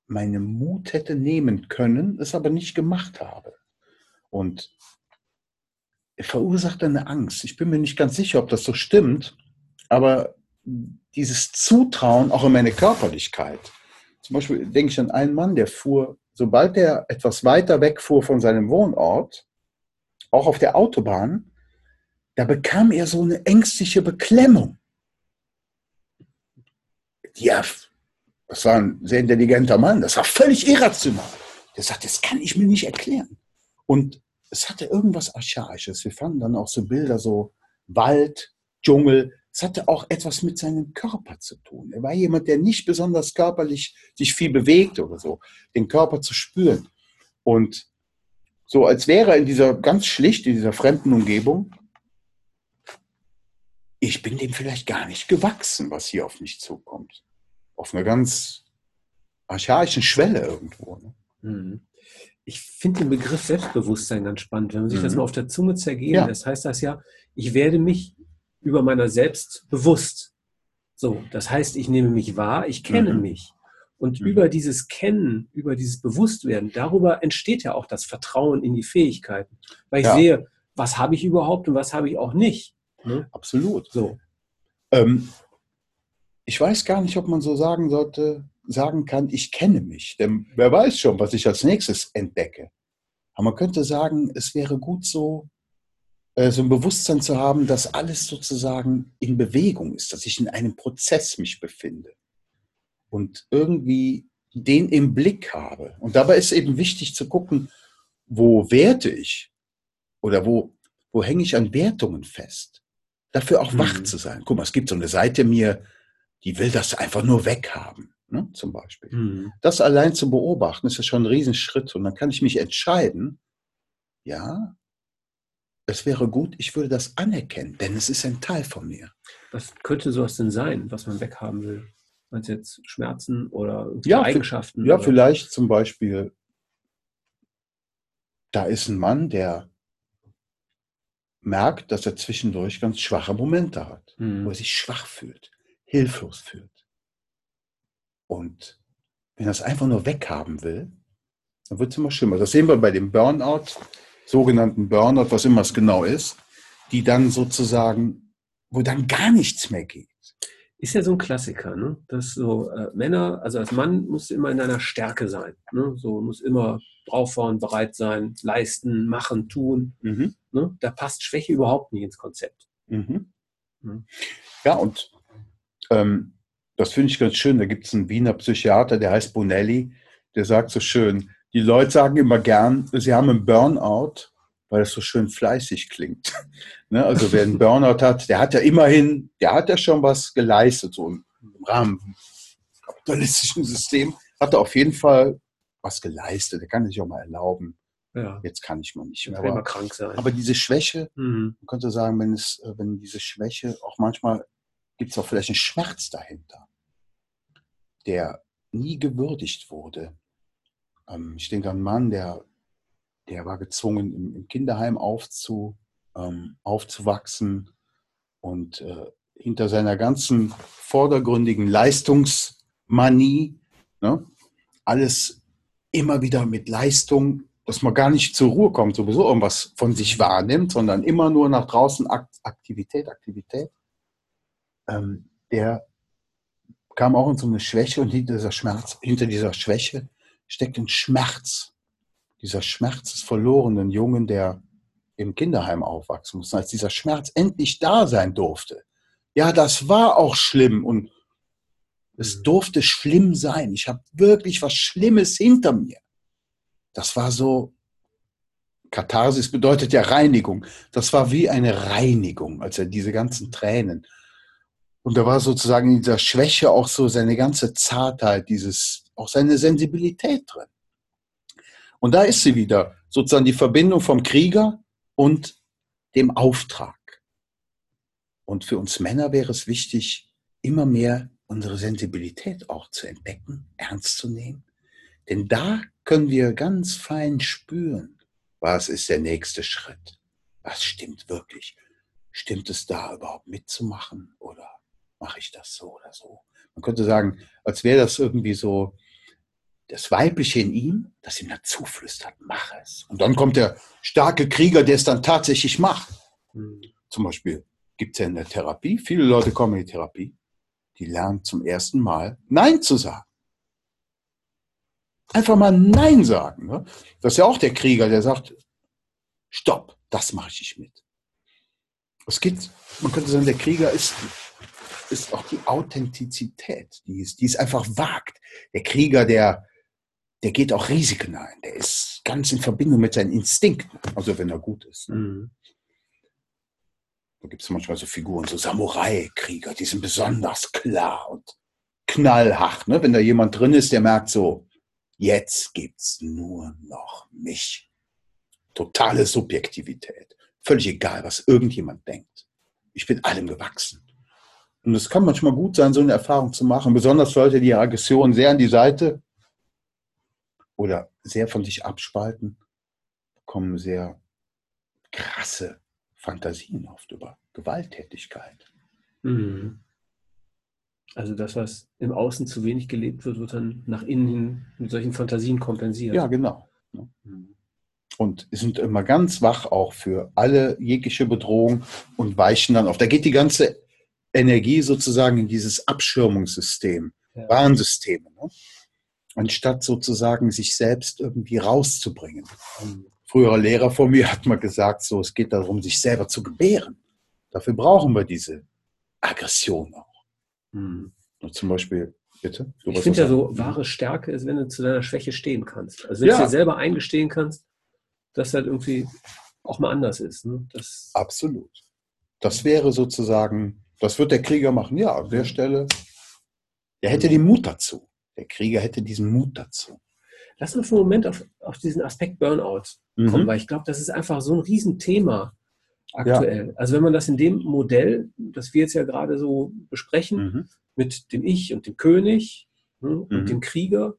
Speaker 2: meinen Mut hätte nehmen können, es aber nicht gemacht habe. Und verursacht eine Angst. Ich bin mir nicht ganz sicher, ob das so stimmt, aber dieses Zutrauen auch in meine Körperlichkeit. Zum Beispiel denke ich an einen Mann, der fuhr sobald er etwas weiter wegfuhr von seinem Wohnort, auch auf der Autobahn, da bekam er so eine ängstliche Beklemmung. Ja, das war ein sehr intelligenter Mann, das war völlig irrational. Der sagt, das kann ich mir nicht erklären. Und es hatte irgendwas Archaisches. Wir fanden dann auch so Bilder, so Wald, Dschungel, es hatte auch etwas mit seinem Körper zu tun. Er war jemand, der nicht besonders körperlich sich viel bewegt oder so, den Körper zu spüren. Und so als wäre er in dieser ganz schlicht, in dieser fremden Umgebung, ich bin dem vielleicht gar nicht gewachsen, was hier auf mich zukommt. Auf einer ganz archaischen Schwelle irgendwo. Ne?
Speaker 1: Mhm. Ich finde den Begriff Selbstbewusstsein ganz spannend, wenn man sich mhm. das mal auf der Zunge zergehen ja. lässt. Heißt das ja, ich werde mich über meiner selbst bewusst. So, das heißt, ich nehme mich wahr, ich kenne mhm. mich. Und mhm. über dieses Kennen, über dieses Bewusstwerden, darüber entsteht ja auch das Vertrauen in die Fähigkeiten. Weil ich ja. sehe, was habe ich überhaupt und was habe ich auch nicht.
Speaker 2: Ne? Absolut. So. Ähm, ich weiß gar nicht, ob man so sagen sollte, sagen kann, ich kenne mich. Denn wer weiß schon, was ich als nächstes entdecke. Aber man könnte sagen, es wäre gut so, so ein Bewusstsein zu haben, dass alles sozusagen in Bewegung ist, dass ich in einem Prozess mich befinde und irgendwie den im Blick habe. Und dabei ist eben wichtig zu gucken, wo werte ich oder wo, wo hänge ich an Wertungen fest. Dafür auch mhm. wach zu sein. Guck mal, es gibt so eine Seite mir, die will das einfach nur weghaben, ne, zum Beispiel. Mhm. Das allein zu beobachten, ist ja schon ein Riesenschritt. Und dann kann ich mich entscheiden, ja, es wäre gut, ich würde das anerkennen, denn es ist ein Teil von mir.
Speaker 1: Was könnte sowas denn sein, was man weghaben will? Du jetzt Schmerzen oder ja, Eigenschaften?
Speaker 2: Ja,
Speaker 1: oder?
Speaker 2: vielleicht zum Beispiel, da ist ein Mann, der merkt, dass er zwischendurch ganz schwache Momente hat, mhm. wo er sich schwach fühlt, hilflos fühlt. Und wenn er es einfach nur weghaben will, dann wird es immer schlimmer. Das sehen wir bei dem Burnout sogenannten Burnout, was immer es genau ist, die dann sozusagen, wo dann gar nichts mehr geht.
Speaker 1: Ist ja so ein Klassiker, ne? dass so äh, Männer, also als Mann muss immer in einer Stärke sein, ne? so muss immer drauffahren, bereit sein, leisten, machen, tun. Mhm. Ne? Da passt Schwäche überhaupt nicht ins Konzept. Mhm.
Speaker 2: Mhm. Ja, und ähm, das finde ich ganz schön. Da gibt es einen Wiener Psychiater, der heißt Bonelli, der sagt so schön, die Leute sagen immer gern, sie haben einen Burnout, weil es so schön fleißig klingt. ne? Also wer einen Burnout hat, der hat ja immerhin, der hat ja schon was geleistet, so im Rahmen kapitalistischen Systems, hat er auf jeden Fall was geleistet. Der kann sich auch mal erlauben. Ja. Jetzt kann ich mal nicht
Speaker 1: mehr. Aber, krank sein.
Speaker 2: aber diese Schwäche, mhm. man könnte sagen, wenn, es, wenn diese Schwäche auch manchmal gibt es auch vielleicht einen Schmerz dahinter, der nie gewürdigt wurde. Ähm, ich denke an einen Mann, der, der war gezwungen, im, Kinderheim aufzu, ähm, aufzuwachsen und äh, hinter seiner ganzen vordergründigen Leistungsmanie, ne, alles immer wieder mit Leistung, dass man gar nicht zur Ruhe kommt, sowieso irgendwas von sich wahrnimmt, sondern immer nur nach draußen Aktivität, Aktivität, ähm, der kam auch in so eine Schwäche und hinter dieser Schmerz, hinter dieser Schwäche steckt ein Schmerz. Dieser Schmerz des verlorenen Jungen, der im Kinderheim aufwachsen muss, als dieser Schmerz endlich da sein durfte. Ja, das war auch schlimm und es mhm. durfte schlimm sein. Ich habe wirklich was Schlimmes hinter mir. Das war so, Katharsis bedeutet ja Reinigung. Das war wie eine Reinigung, als er diese ganzen Tränen. Und da war sozusagen in dieser Schwäche auch so seine ganze Zartheit, dieses, auch seine Sensibilität drin. Und da ist sie wieder, sozusagen die Verbindung vom Krieger und dem Auftrag. Und für uns Männer wäre es wichtig, immer mehr unsere Sensibilität auch zu entdecken, ernst zu nehmen. Denn da können wir ganz fein spüren, was ist der nächste Schritt. Was stimmt wirklich? Stimmt es da überhaupt mitzumachen oder mache ich das so oder so? Man könnte sagen, als wäre das irgendwie so das Weibliche in ihm, das ihm dazu flüstert, mach es. Und dann kommt der starke Krieger, der es dann tatsächlich macht. Mhm. Zum Beispiel gibt es ja in der Therapie, viele Leute kommen in die Therapie, die lernen zum ersten Mal Nein zu sagen. Einfach mal Nein sagen. Ne? Das ist ja auch der Krieger, der sagt, stopp, das mache ich nicht mit. Es geht, man könnte sagen, der Krieger ist, ist auch die Authentizität, die ist, die ist einfach wagt. Der Krieger, der, der geht auch Risiken ein. Der ist ganz in Verbindung mit seinen Instinkten, also wenn er gut ist. Ne? Mhm. Da gibt es manchmal so Figuren, so Samurai-Krieger, die sind besonders klar und knallhart. Ne? Wenn da jemand drin ist, der merkt so, jetzt gibt es nur noch mich. Totale Subjektivität. Völlig egal, was irgendjemand denkt. Ich bin allem gewachsen. Und es kann manchmal gut sein, so eine Erfahrung zu machen. Besonders Leute, die Aggression sehr an die Seite oder sehr von sich abspalten, bekommen sehr krasse Fantasien oft über Gewalttätigkeit. Mhm.
Speaker 1: Also das, was im Außen zu wenig gelebt wird, wird dann nach innen hin mit solchen Fantasien kompensiert.
Speaker 2: Ja, genau. Mhm. Und sind immer ganz wach auch für alle jegliche Bedrohung und weichen dann auf. Da geht die ganze Energie sozusagen in dieses Abschirmungssystem, ja. Warnsysteme. Ne? Anstatt sozusagen sich selbst irgendwie rauszubringen. Ein früherer Lehrer von mir hat mal gesagt, so, es geht darum, sich selber zu gebären. Dafür brauchen wir diese Aggression auch. Hm. Zum Beispiel, bitte?
Speaker 1: ich finde ja so, wahre Stärke ist, wenn du zu deiner Schwäche stehen kannst. Also wenn ja. du dir selber eingestehen kannst, dass das halt irgendwie auch mal anders ist. Ne?
Speaker 2: Das Absolut. Das wäre sozusagen, das wird der Krieger machen. Ja, an der Stelle, er hätte den Mut dazu. Der Krieger hätte diesen Mut dazu.
Speaker 1: Lass uns für einen Moment auf, auf diesen Aspekt Burnout kommen, mhm. weil ich glaube, das ist einfach so ein Riesenthema aktuell. Ja. Also wenn man das in dem Modell, das wir jetzt ja gerade so besprechen, mhm. mit dem Ich und dem König ne, und mhm. dem Krieger,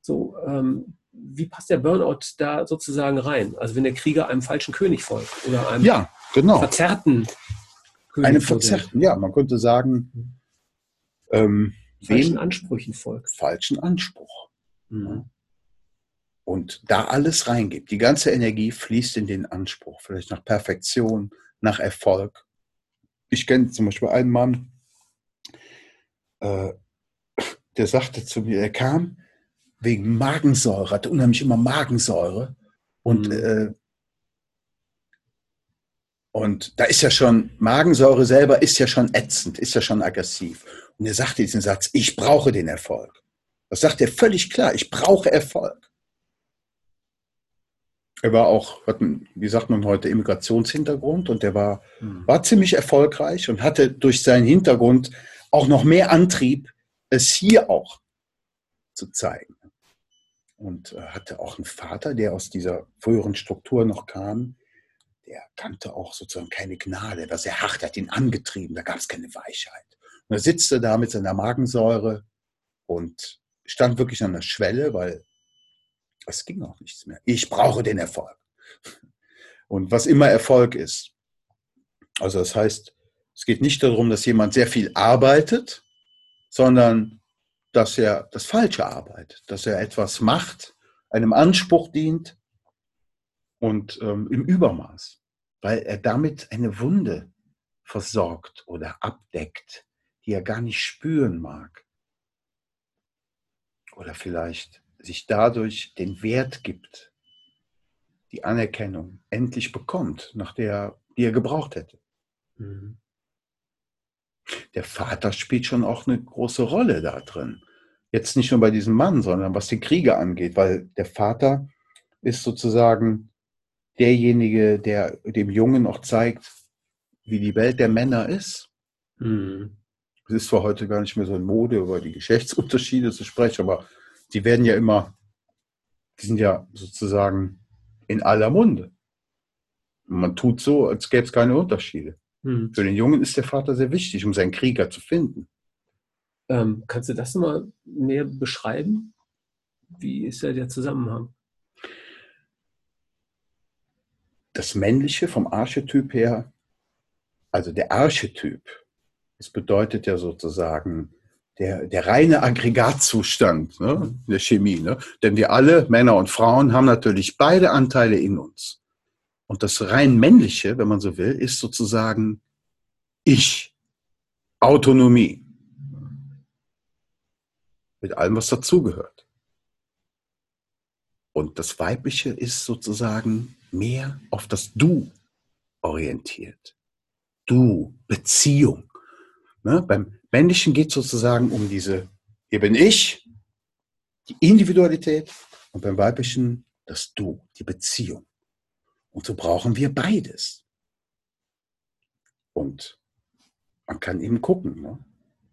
Speaker 1: so ähm, wie passt der Burnout da sozusagen rein? Also wenn der Krieger einem falschen König folgt oder einem
Speaker 2: ja, genau.
Speaker 1: verzerrten
Speaker 2: König. Einem verzerrten, ja, man könnte sagen, mhm. ähm,
Speaker 1: falschen Ansprüchen folgt.
Speaker 2: Falschen Anspruch. Mhm. Und da alles reingibt, die ganze Energie fließt in den Anspruch, vielleicht nach Perfektion, nach Erfolg. Ich kenne zum Beispiel einen Mann, äh, der sagte zu mir, er kam wegen Magensäure, hatte unheimlich immer Magensäure und mhm. äh, und da ist ja schon, Magensäure selber ist ja schon ätzend, ist ja schon aggressiv. Und er sagte diesen Satz, ich brauche den Erfolg. Das sagt er völlig klar, ich brauche Erfolg. Er war auch, wie sagt man heute, Immigrationshintergrund und er war, mhm. war ziemlich erfolgreich und hatte durch seinen Hintergrund auch noch mehr Antrieb, es hier auch zu zeigen. Und äh, hatte auch einen Vater, der aus dieser früheren Struktur noch kam, der kannte auch sozusagen keine Gnade, er war sehr hart, hat ihn angetrieben, da gab es keine Weichheit. Und er sitzte da mit seiner Magensäure und stand wirklich an der Schwelle, weil es ging auch nichts mehr. Ich brauche den Erfolg. Und was immer Erfolg ist. Also das heißt, es geht nicht darum, dass jemand sehr viel arbeitet, sondern dass er das Falsche arbeitet, dass er etwas macht, einem Anspruch dient und ähm, im Übermaß, weil er damit eine Wunde versorgt oder abdeckt, die er gar nicht spüren mag. oder vielleicht sich dadurch den Wert gibt, die Anerkennung endlich bekommt, nach der die er gebraucht hätte. Mhm. Der Vater spielt schon auch eine große Rolle da drin. Jetzt nicht nur bei diesem Mann, sondern was die Kriege angeht, weil der Vater ist sozusagen derjenige, der dem Jungen auch zeigt, wie die Welt der Männer ist. Mhm. Es ist zwar heute gar nicht mehr so in Mode, über die Geschlechtsunterschiede zu sprechen, aber die werden ja immer, die sind ja sozusagen in aller Munde. man tut so, als gäbe es keine Unterschiede. Mhm. Für den Jungen ist der Vater sehr wichtig, um seinen Krieger zu finden.
Speaker 1: Ähm, kannst du das mal mehr beschreiben? Wie ist da der Zusammenhang?
Speaker 2: Das Männliche vom Archetyp her, also der Archetyp, das bedeutet ja sozusagen der, der reine Aggregatzustand ne, der Chemie. Ne? Denn wir alle, Männer und Frauen, haben natürlich beide Anteile in uns. Und das rein männliche, wenn man so will, ist sozusagen Ich, Autonomie. Mit allem, was dazugehört. Und das weibliche ist sozusagen mehr auf das Du orientiert. Du, Beziehung. Ne? Beim männlichen geht es sozusagen um diese, hier bin ich, die Individualität und beim weiblichen das Du, die Beziehung. Und so brauchen wir beides. Und man kann eben gucken, ne?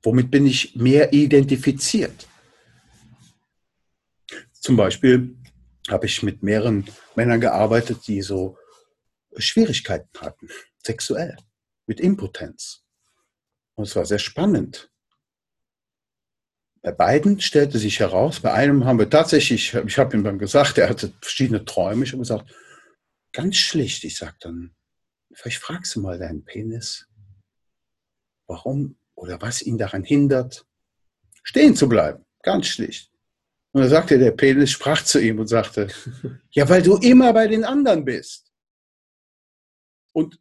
Speaker 2: womit bin ich mehr identifiziert. Zum Beispiel habe ich mit mehreren Männern gearbeitet, die so Schwierigkeiten hatten, sexuell, mit Impotenz. Und es war sehr spannend. Bei beiden stellte sich heraus, bei einem haben wir tatsächlich, ich habe ihm dann gesagt, er hatte verschiedene Träume. Ich habe gesagt, Ganz schlicht, ich sage dann, vielleicht fragst du mal deinen Penis, warum oder was ihn daran hindert, stehen zu bleiben. Ganz schlicht. Und dann sagte der Penis, sprach zu ihm und sagte, ja, weil du immer bei den anderen bist. Und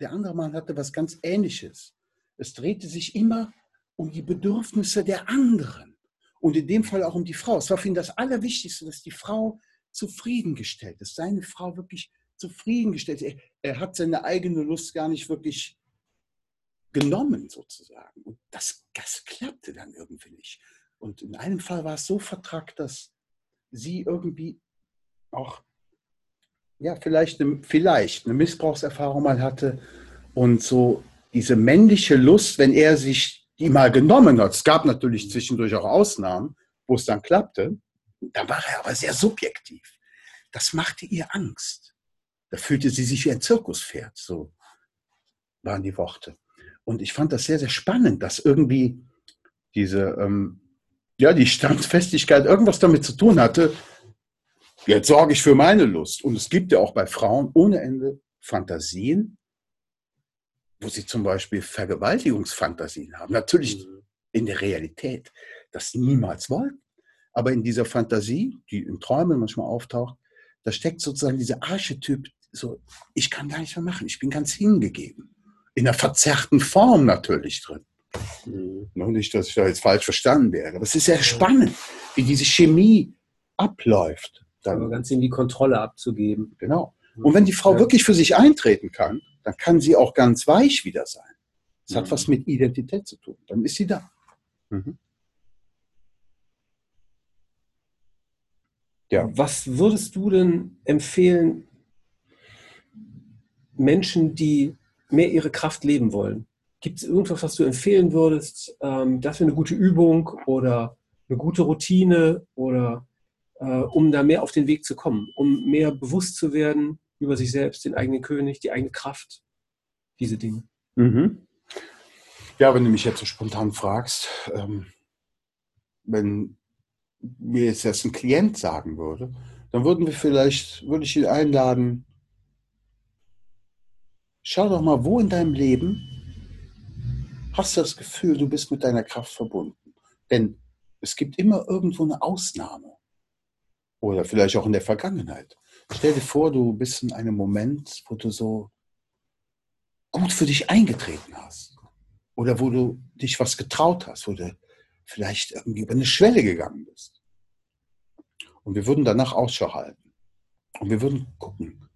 Speaker 2: der andere Mann hatte was ganz Ähnliches. Es drehte sich immer um die Bedürfnisse der anderen. Und in dem Fall auch um die Frau. Es war für ihn das Allerwichtigste, dass die Frau zufriedengestellt ist, seine Frau wirklich zufriedengestellt ist. Er, hat seine eigene Lust gar nicht wirklich genommen, sozusagen. Und das, das klappte dann irgendwie nicht. Und in einem Fall war es so vertrackt, dass sie irgendwie auch, ja, vielleicht eine, vielleicht eine Missbrauchserfahrung mal hatte und so diese männliche Lust, wenn er sich die mal genommen hat, es gab natürlich zwischendurch auch Ausnahmen, wo es dann klappte, da war er aber sehr subjektiv. Das machte ihr Angst. Da fühlte sie sich wie ein Zirkuspferd, so waren die Worte. Und ich fand das sehr, sehr spannend, dass irgendwie diese, ähm, ja, die Standfestigkeit irgendwas damit zu tun hatte, jetzt sorge ich für meine Lust. Und es gibt ja auch bei Frauen ohne Ende Fantasien, wo sie zum Beispiel Vergewaltigungsfantasien haben. Natürlich mhm. in der Realität das niemals wollten. Aber in dieser Fantasie, die in Träumen manchmal auftaucht, da steckt sozusagen dieser Archetyp, so, ich kann gar nichts mehr machen, ich bin ganz hingegeben. In einer verzerrten Form natürlich drin. Mhm. Nicht, dass ich da jetzt falsch verstanden werde, aber es ist sehr spannend, wie diese Chemie abläuft.
Speaker 1: Dann. Aber ganz in die Kontrolle abzugeben.
Speaker 2: Genau. Und wenn die Frau ja. wirklich für sich eintreten kann, dann kann sie auch ganz weich wieder sein. Das mhm. hat was mit Identität zu tun. Dann ist sie da. Mhm.
Speaker 1: Ja. Was würdest du denn empfehlen Menschen, die mehr ihre Kraft leben wollen? Gibt es irgendwas, was du empfehlen würdest? Ähm, das wäre eine gute Übung oder eine gute Routine oder äh, um da mehr auf den Weg zu kommen, um mehr bewusst zu werden über sich selbst, den eigenen König, die eigene Kraft, diese Dinge. Mhm.
Speaker 2: Ja, wenn du mich jetzt so spontan fragst, ähm, wenn mir jetzt das ein Klient sagen würde, dann würden wir vielleicht, würde ich ihn einladen, schau doch mal, wo in deinem Leben hast du das Gefühl, du bist mit deiner Kraft verbunden. Denn es gibt immer irgendwo eine Ausnahme. Oder vielleicht auch in der Vergangenheit. Stell dir vor, du bist in einem Moment, wo du so gut für dich eingetreten hast. Oder wo du dich was getraut hast, wo du vielleicht irgendwie über eine Schwelle gegangen bist. Und wir würden danach Ausschau halten. Und wir würden gucken,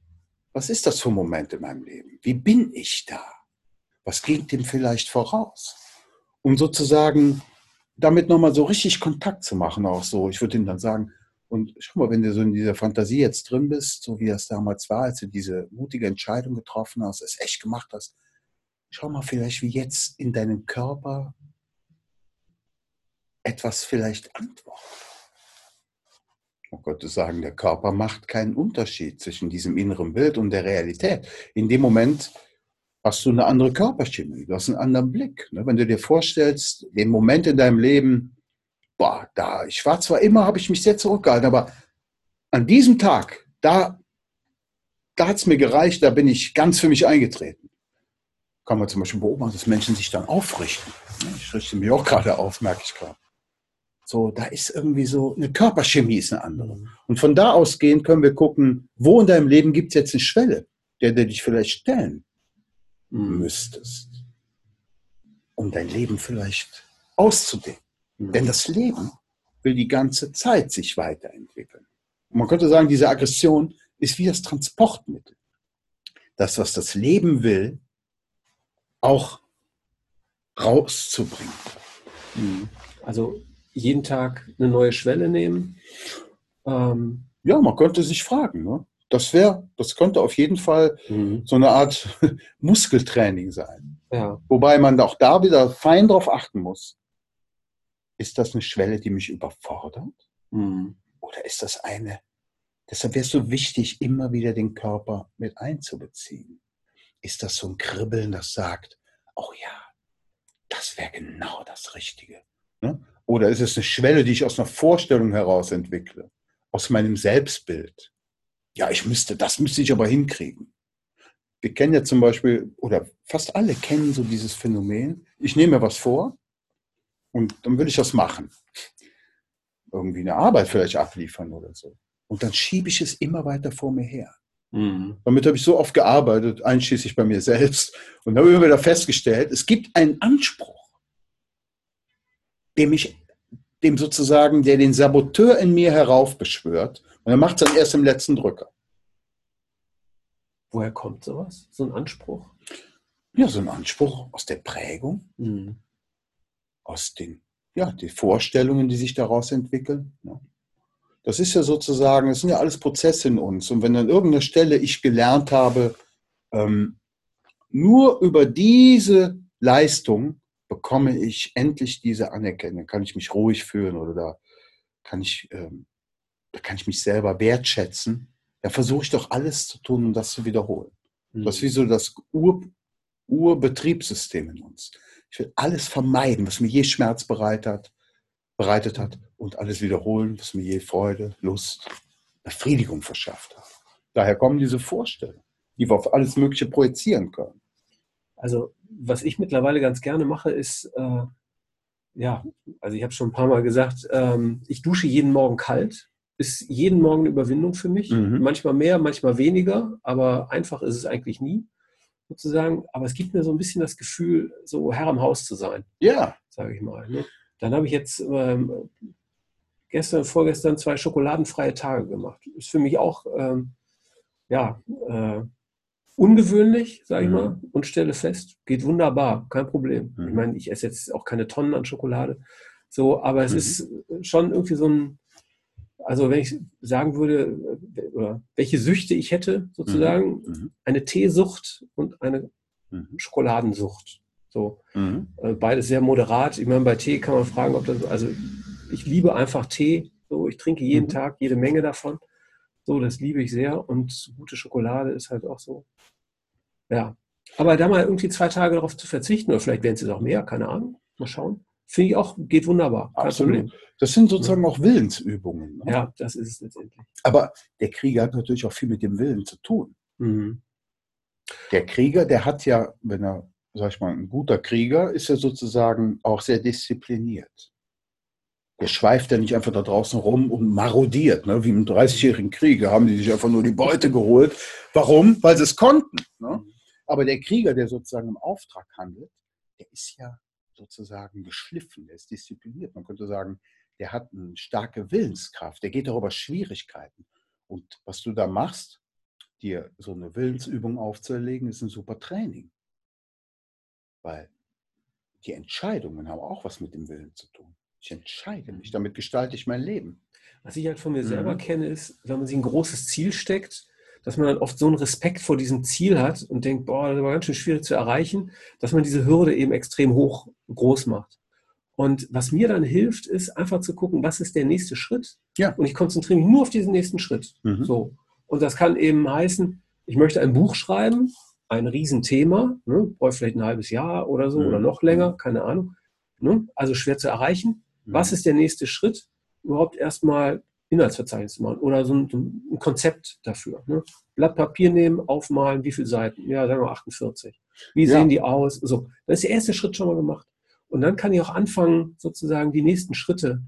Speaker 2: was ist das für ein Moment in meinem Leben? Wie bin ich da? Was geht dem vielleicht voraus? Um sozusagen damit nochmal so richtig Kontakt zu machen, auch so. Ich würde ihm dann sagen, und schau mal, wenn du so in dieser Fantasie jetzt drin bist, so wie das damals war, als du diese mutige Entscheidung getroffen hast, es echt gemacht hast, schau mal vielleicht, wie jetzt in deinem Körper etwas vielleicht antwortet. Man könnte sagen, der Körper macht keinen Unterschied zwischen diesem inneren Bild und der Realität. In dem Moment hast du eine andere Körperchemie, du hast einen anderen Blick. Ne? Wenn du dir vorstellst, den Moment in deinem Leben, boah, da, ich war zwar immer, habe ich mich sehr zurückgehalten, aber an diesem Tag, da, da hat es mir gereicht, da bin ich ganz für mich eingetreten. Kann man zum Beispiel beobachten, dass Menschen sich dann aufrichten. Ich richte mich auch gerade auf, merke ich gerade. So, da ist irgendwie so, eine Körperchemie ist eine andere. Mhm. Und von da ausgehend können wir gucken, wo in deinem Leben gibt es jetzt eine Schwelle, der du dich vielleicht stellen. Müsstest, um dein Leben vielleicht auszudehnen. Mhm. Denn das Leben will die ganze Zeit sich weiterentwickeln. Und man könnte sagen, diese Aggression ist wie das Transportmittel. Das, was das Leben will, auch rauszubringen.
Speaker 1: Mhm. Also jeden Tag eine neue Schwelle nehmen.
Speaker 2: Ähm ja, man könnte sich fragen. Ne? Das wäre, das könnte auf jeden Fall mhm. so eine Art Muskeltraining sein. Ja. Wobei man auch da wieder fein drauf achten muss. Ist das eine Schwelle, die mich überfordert? Mhm. Oder ist das eine, deshalb wäre es so wichtig, immer wieder den Körper mit einzubeziehen. Ist das so ein Kribbeln, das sagt, oh ja, das wäre genau das Richtige? Ne? Oder ist es eine Schwelle, die ich aus einer Vorstellung heraus entwickle, aus meinem Selbstbild? Ja, ich müsste, das müsste ich aber hinkriegen. Wir kennen ja zum Beispiel, oder fast alle kennen so dieses Phänomen. Ich nehme mir was vor und dann will ich das machen. Irgendwie eine Arbeit vielleicht abliefern oder so. Und dann schiebe ich es immer weiter vor mir her. Mhm. Damit habe ich so oft gearbeitet, einschließlich bei mir selbst, und habe immer wieder festgestellt, es gibt einen Anspruch dem ich, dem sozusagen, der den Saboteur in mir heraufbeschwört. Und er macht es dann erst im letzten Drücker.
Speaker 1: Woher kommt sowas? So ein Anspruch?
Speaker 2: Ja, so ein Anspruch aus der Prägung, mhm. aus den, ja, die Vorstellungen, die sich daraus entwickeln. Ja. Das ist ja sozusagen, das sind ja alles Prozesse in uns. Und wenn an irgendeiner Stelle ich gelernt habe, ähm, nur über diese Leistung bekomme ich endlich diese Anerkennung, kann ich mich ruhig fühlen oder da kann ich, ähm, da kann ich mich selber wertschätzen, da versuche ich doch alles zu tun, um das zu wiederholen. Mhm. Das ist wie so das Ur, Urbetriebssystem in uns. Ich will alles vermeiden, was mir je Schmerz bereitet hat, bereitet hat und alles wiederholen, was mir je Freude, Lust, Befriedigung verschafft hat. Daher kommen diese Vorstellungen, die wir auf alles Mögliche projizieren können.
Speaker 1: Also was ich mittlerweile ganz gerne mache, ist, äh, ja, also ich habe schon ein paar Mal gesagt, ähm, ich dusche jeden Morgen kalt. Ist jeden Morgen eine Überwindung für mich. Mhm. Manchmal mehr, manchmal weniger, aber einfach ist es eigentlich nie, sozusagen. Aber es gibt mir so ein bisschen das Gefühl, so Herr am Haus zu sein.
Speaker 2: Ja.
Speaker 1: Sage ich mal. Ne? Dann habe ich jetzt ähm, gestern, vorgestern zwei schokoladenfreie Tage gemacht. Ist für mich auch, ähm, ja, äh, ungewöhnlich, sage ich mhm. mal, und stelle fest, geht wunderbar, kein Problem. Mhm. Ich meine, ich esse jetzt auch keine Tonnen an Schokolade, so, aber es mhm. ist schon irgendwie so ein, also wenn ich sagen würde, welche Süchte ich hätte, sozusagen, mhm. Mhm. eine Teesucht und eine mhm. Schokoladensucht. So, äh, beides sehr moderat. Ich meine, bei Tee kann man fragen, ob das, also ich liebe einfach Tee. So, ich trinke jeden Tag jede Menge davon. So, das liebe ich sehr. Und gute Schokolade ist halt auch so. Ja. Aber da mal irgendwie zwei Tage darauf zu verzichten, oder vielleicht werden es auch mehr, keine Ahnung. Mal schauen. Finde ich auch, geht wunderbar.
Speaker 2: Absolut. Das sind sozusagen ja. auch Willensübungen.
Speaker 1: Ne? Ja, das ist es letztendlich.
Speaker 2: Aber der Krieger hat natürlich auch viel mit dem Willen zu tun. Mhm. Der Krieger, der hat ja, wenn er, sag ich mal, ein guter Krieger, ist er sozusagen auch sehr diszipliniert. Der schweift ja nicht einfach da draußen rum und marodiert. Ne? Wie im 30-jährigen Krieg haben die sich einfach nur die Beute geholt. Warum? Weil sie es konnten. Ne? Aber der Krieger, der sozusagen im Auftrag handelt, der ist ja sozusagen geschliffen, der ist diszipliniert. Man könnte sagen, der hat eine starke Willenskraft, der geht darüber Schwierigkeiten. Und was du da machst, dir so eine Willensübung aufzuerlegen, ist ein super Training. Weil die Entscheidungen haben auch was mit dem Willen zu tun. Ich entscheide mich, damit gestalte ich mein Leben.
Speaker 1: Was ich halt von mir selber mhm. kenne, ist, wenn man sich ein großes Ziel steckt, dass man dann oft so einen Respekt vor diesem Ziel hat und denkt, boah, das war ganz schön schwierig zu erreichen, dass man diese Hürde eben extrem hoch, groß macht. Und was mir dann hilft, ist einfach zu gucken, was ist der nächste Schritt? Ja. Und ich konzentriere mich nur auf diesen nächsten Schritt. Mhm. So. Und das kann eben heißen, ich möchte ein Buch schreiben, ein Riesenthema, ne, brauche vielleicht ein halbes Jahr oder so mhm. oder noch länger, keine Ahnung. Ne, also schwer zu erreichen. Mhm. Was ist der nächste Schritt? Überhaupt erstmal Inhaltsverzeichnis zu machen oder so ein, ein Konzept dafür. Ne? Blatt Papier nehmen, aufmalen, wie viele Seiten? Ja, sagen wir 48. Wie ja. sehen die aus? So, dann ist der erste Schritt schon mal gemacht. Und dann kann ich auch anfangen, sozusagen die nächsten Schritte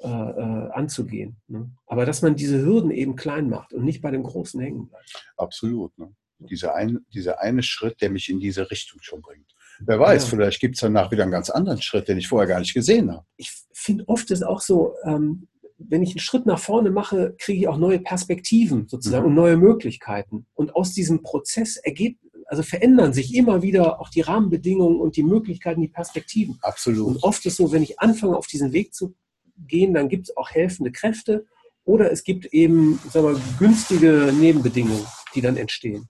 Speaker 1: äh, äh, anzugehen. Ne? Aber dass man diese Hürden eben klein macht und nicht bei dem Großen hängen bleibt.
Speaker 2: Absolut. Ne? Dieser, ein, dieser eine Schritt, der mich in diese Richtung schon bringt. Wer weiß, ja. vielleicht gibt es danach wieder einen ganz anderen Schritt, den ich vorher gar nicht gesehen habe.
Speaker 1: Ich finde oft ist auch so, ähm, wenn ich einen Schritt nach vorne mache, kriege ich auch neue Perspektiven sozusagen mhm. und neue Möglichkeiten. Und aus diesem Prozess ergeht, also verändern sich immer wieder auch die Rahmenbedingungen und die Möglichkeiten, die Perspektiven.
Speaker 2: Absolut.
Speaker 1: Und oft ist so, wenn ich anfange, auf diesen Weg zu gehen, dann gibt es auch helfende Kräfte oder es gibt eben sagen wir, günstige Nebenbedingungen, die dann entstehen.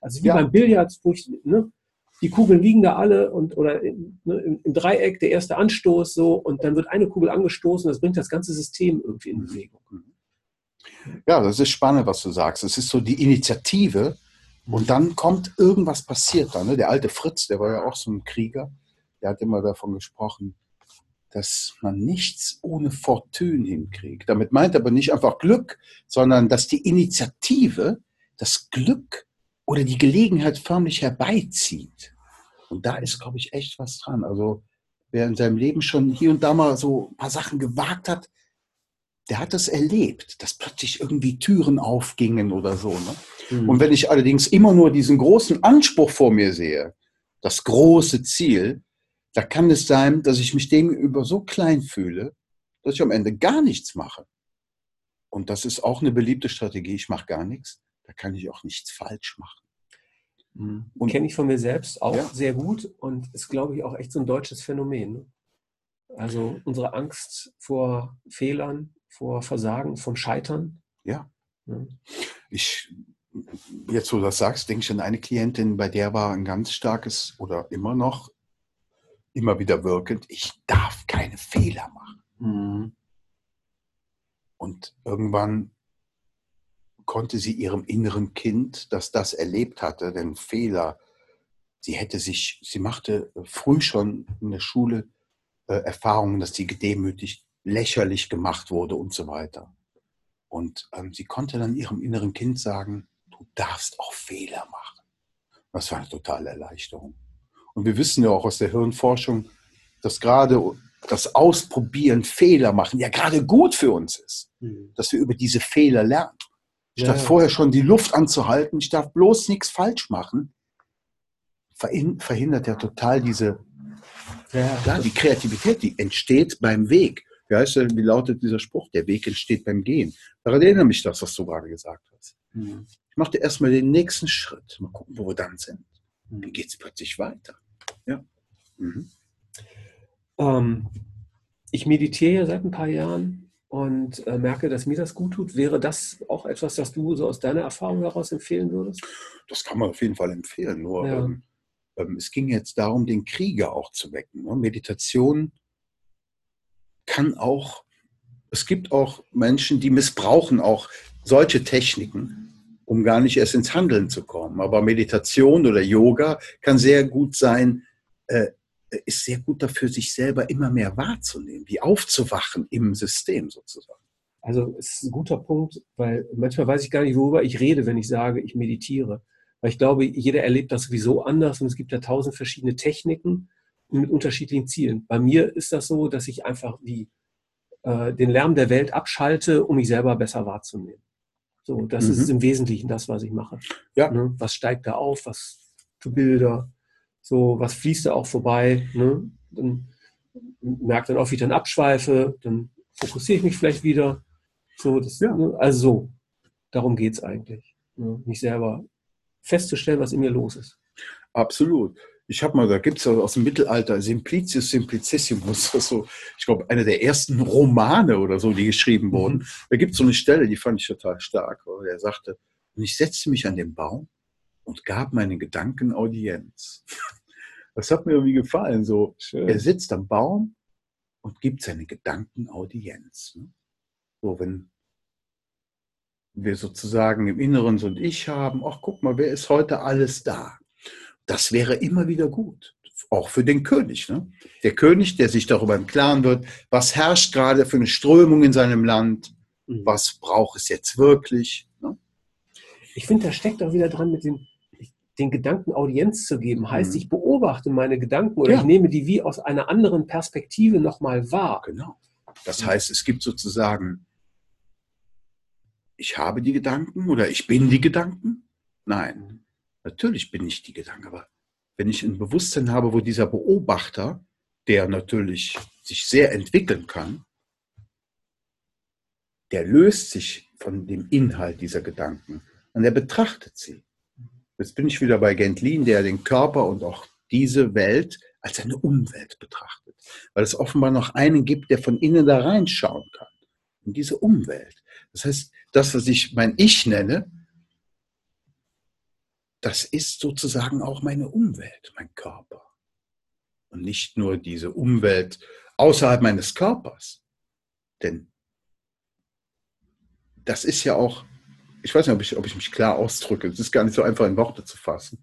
Speaker 1: Also wie ja. beim Billard, wo ich, ne, die Kugeln liegen da alle und oder ne, im, Dreieck der erste Anstoß so und dann wird eine Kugel angestoßen, das bringt das ganze System irgendwie in Bewegung.
Speaker 2: Ja, das ist spannend, was du sagst. Es ist so die Initiative und dann kommt irgendwas passiert da. Ne? Der alte Fritz, der war ja auch so ein Krieger, der hat immer davon gesprochen, dass man nichts ohne Fortune hinkriegt. Damit meint er aber nicht einfach Glück, sondern dass die Initiative das Glück oder die Gelegenheit förmlich herbeizieht. Und da ist, glaube ich, echt was dran. Also wer in seinem Leben schon hier und da mal so ein paar Sachen gewagt hat, der hat das erlebt, dass plötzlich irgendwie Türen aufgingen oder so. Ne? Mhm. Und wenn ich allerdings immer nur diesen großen Anspruch vor mir sehe, das große Ziel, da kann es sein, dass ich mich dem über so klein fühle, dass ich am Ende gar nichts mache. Und das ist auch eine beliebte Strategie. Ich mache gar nichts da kann ich auch nichts falsch machen.
Speaker 1: Mhm. Kenne ich von mir selbst auch ja. sehr gut und ist, glaube ich, auch echt so ein deutsches Phänomen. Also unsere Angst vor Fehlern, vor Versagen, vom Scheitern.
Speaker 2: Ja. ja. Ich, jetzt wo du das sagst, denke ich an eine Klientin, bei der war ein ganz starkes oder immer noch, immer wieder wirkend, ich darf keine Fehler machen. Mhm. Und irgendwann konnte sie ihrem inneren Kind, das das erlebt hatte, den Fehler, sie hätte sich, sie machte früh schon in der Schule äh, Erfahrungen, dass sie gedemütigt, lächerlich gemacht wurde und so weiter. Und ähm, sie konnte dann ihrem inneren Kind sagen, du darfst auch Fehler machen. Das war eine totale Erleichterung. Und wir wissen ja auch aus der Hirnforschung, dass gerade das Ausprobieren, Fehler machen, ja gerade gut für uns ist. Mhm. Dass wir über diese Fehler lernen. Statt ja. vorher schon die Luft anzuhalten, ich darf bloß nichts falsch machen, verhindert er total diese, ja, ja, die Kreativität, die entsteht beim Weg. Wie, heißt wie lautet dieser Spruch? Der Weg entsteht beim Gehen. Daran erinnere mich das, was du gerade gesagt hast. Mhm. Ich mache erstmal den nächsten Schritt. Mal gucken, wo wir dann sind. Mhm. Wie geht es plötzlich weiter? Ja. Mhm.
Speaker 1: Ähm, ich meditiere ja seit ein paar Jahren und äh, merke, dass mir das gut tut. Wäre das auch etwas, das du so aus deiner Erfahrung heraus empfehlen würdest?
Speaker 2: Das kann man auf jeden Fall empfehlen. Nur ja. ähm, ähm, es ging jetzt darum, den Krieger auch zu wecken. Ne? Meditation kann auch, es gibt auch Menschen, die missbrauchen auch solche Techniken, um gar nicht erst ins Handeln zu kommen. Aber Meditation oder Yoga kann sehr gut sein, äh, ist sehr gut dafür, sich selber immer mehr wahrzunehmen, wie aufzuwachen im System sozusagen.
Speaker 1: Also es ist ein guter Punkt, weil manchmal weiß ich gar nicht, worüber ich rede, wenn ich sage, ich meditiere. Weil ich glaube, jeder erlebt das sowieso anders und es gibt ja tausend verschiedene Techniken mit unterschiedlichen Zielen. Bei mir ist das so, dass ich einfach die, äh, den Lärm der Welt abschalte, um mich selber besser wahrzunehmen. So, das mhm. ist im Wesentlichen das, was ich mache. Ja. Ne? Was steigt da auf? Was für Bilder? So, was fließt da auch vorbei? Ne? dann merke dann auch, wie ich dann abschweife, dann fokussiere ich mich vielleicht wieder. So, das, ja. Ne, also so, darum geht es eigentlich. Ne? Mich selber festzustellen, was in mir los ist.
Speaker 2: Absolut. Ich habe mal, da gibt es aus dem Mittelalter Simplicius Simplicissimus, so, ich glaube, einer der ersten Romane oder so, die geschrieben wurden. Mhm. Da gibt es so eine Stelle, die fand ich total stark. Er sagte, und ich setzte mich an den Baum und gab meinen Gedanken Audienz. Das hat mir irgendwie gefallen. So, Schön. er sitzt am Baum und gibt seine Gedanken Audienz. Ne? So, wenn wir sozusagen im Inneren so ein Ich haben, ach guck mal, wer ist heute alles da? Das wäre immer wieder gut. Auch für den König. Ne? Der König, der sich darüber im Klaren wird, was herrscht gerade für eine Strömung in seinem Land, mhm. was braucht es jetzt wirklich. Ne?
Speaker 1: Ich finde, da steckt auch wieder dran mit den, den Gedanken Audienz zu geben. Heißt, mhm. ich beobachte meine Gedanken oder ja. ich nehme die wie aus einer anderen Perspektive nochmal wahr.
Speaker 2: Genau. Das heißt, es gibt sozusagen ich habe die Gedanken oder ich bin die Gedanken? Nein, natürlich bin ich die Gedanken, aber wenn ich ein Bewusstsein habe, wo dieser Beobachter, der natürlich sich sehr entwickeln kann, der löst sich von dem Inhalt dieser Gedanken und er betrachtet sie. Jetzt bin ich wieder bei Gentlin, der den Körper und auch diese Welt als eine Umwelt betrachtet, weil es offenbar noch einen gibt, der von innen da reinschauen kann, in diese Umwelt. Das heißt, das, was ich mein Ich nenne, das ist sozusagen auch meine Umwelt, mein Körper. Und nicht nur diese Umwelt außerhalb meines Körpers. Denn das ist ja auch, ich weiß nicht, ob ich, ob ich mich klar ausdrücke, es ist gar nicht so einfach in Worte zu fassen.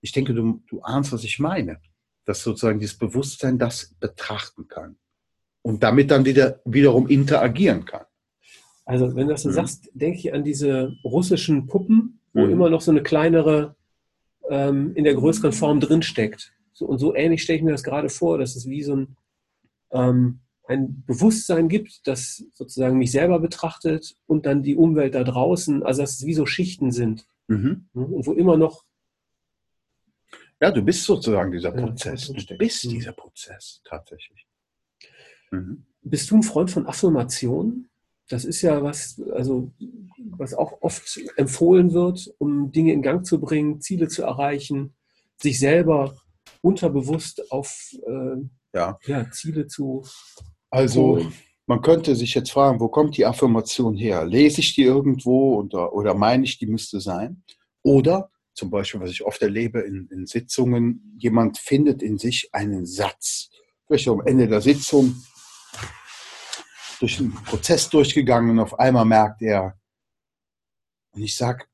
Speaker 2: Ich denke, du, du ahnst, was ich meine. Dass sozusagen dieses Bewusstsein das betrachten kann und damit dann wieder, wiederum interagieren kann.
Speaker 1: Also wenn du das so mhm. sagst, denke ich an diese russischen Puppen, wo mhm. immer noch so eine kleinere ähm, in der größeren Form drinsteckt. So, und so ähnlich stelle ich mir das gerade vor, dass es wie so ein, ähm, ein Bewusstsein gibt, das sozusagen mich selber betrachtet und dann die Umwelt da draußen, also dass es wie so Schichten sind. Mhm. Ne, und wo immer noch.
Speaker 2: Ja, du bist sozusagen dieser Prozess. du bist dieser Prozess tatsächlich.
Speaker 1: Mhm. Bist du ein Freund von Affirmationen? das ist ja was, also was auch oft empfohlen wird, um Dinge in Gang zu bringen, Ziele zu erreichen, sich selber unterbewusst auf äh, ja. ja. Ziele zu.
Speaker 2: Also man könnte sich jetzt fragen, wo kommt die Affirmation her? Lese ich die irgendwo oder, oder meine ich, die müsste sein? Oder zum Beispiel, was ich oft erlebe in, in Sitzungen, jemand findet in sich einen Satz. Vielleicht am Ende der Sitzung durch einen Prozess durchgegangen und auf einmal merkt er, und ich sage,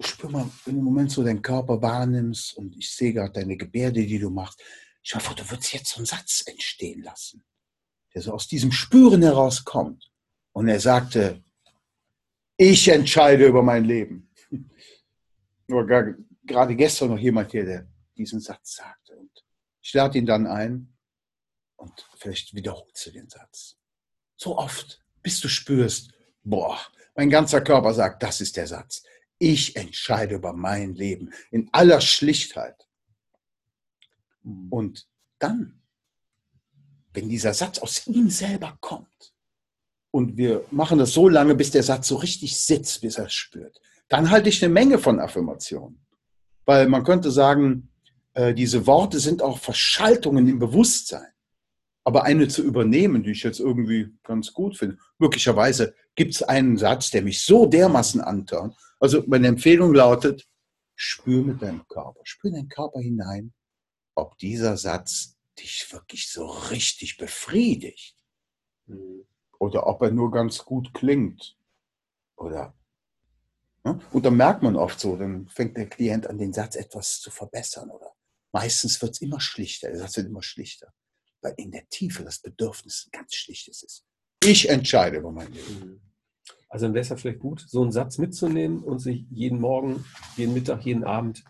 Speaker 2: spür mal, wenn du im Moment so deinen Körper wahrnimmst und ich sehe gerade deine Gebärde, die du machst, ich hoffe, du würdest jetzt so einen Satz entstehen lassen, der so aus diesem Spüren herauskommt. Und er sagte, ich entscheide über mein Leben. Nur gerade gestern noch jemand hier, der diesen Satz sagte. Und ich lade ihn dann ein und vielleicht wiederholst du den Satz. So oft, bis du spürst, boah, mein ganzer Körper sagt, das ist der Satz. Ich entscheide über mein Leben in aller Schlichtheit. Und dann, wenn dieser Satz aus ihm selber kommt, und wir machen das so lange, bis der Satz so richtig sitzt, bis er es spürt, dann halte ich eine Menge von Affirmationen. Weil man könnte sagen, äh, diese Worte sind auch Verschaltungen im Bewusstsein. Aber eine zu übernehmen, die ich jetzt irgendwie ganz gut finde. Möglicherweise gibt es einen Satz, der mich so dermaßen antört. Also meine Empfehlung lautet, spür mit deinem Körper, spür in deinen Körper hinein, ob dieser Satz dich wirklich so richtig befriedigt. Mhm. Oder ob er nur ganz gut klingt. Oder ne? und dann merkt man oft so, dann fängt der Klient an, den Satz etwas zu verbessern. Oder meistens wird es immer schlichter, der Satz wird immer schlichter weil in der Tiefe das Bedürfnis ein ganz schlichtes ist. Ich entscheide über mein Leben. Mhm.
Speaker 1: Also dann wäre es ja vielleicht gut, so einen Satz mitzunehmen und sich jeden Morgen, jeden Mittag, jeden Abend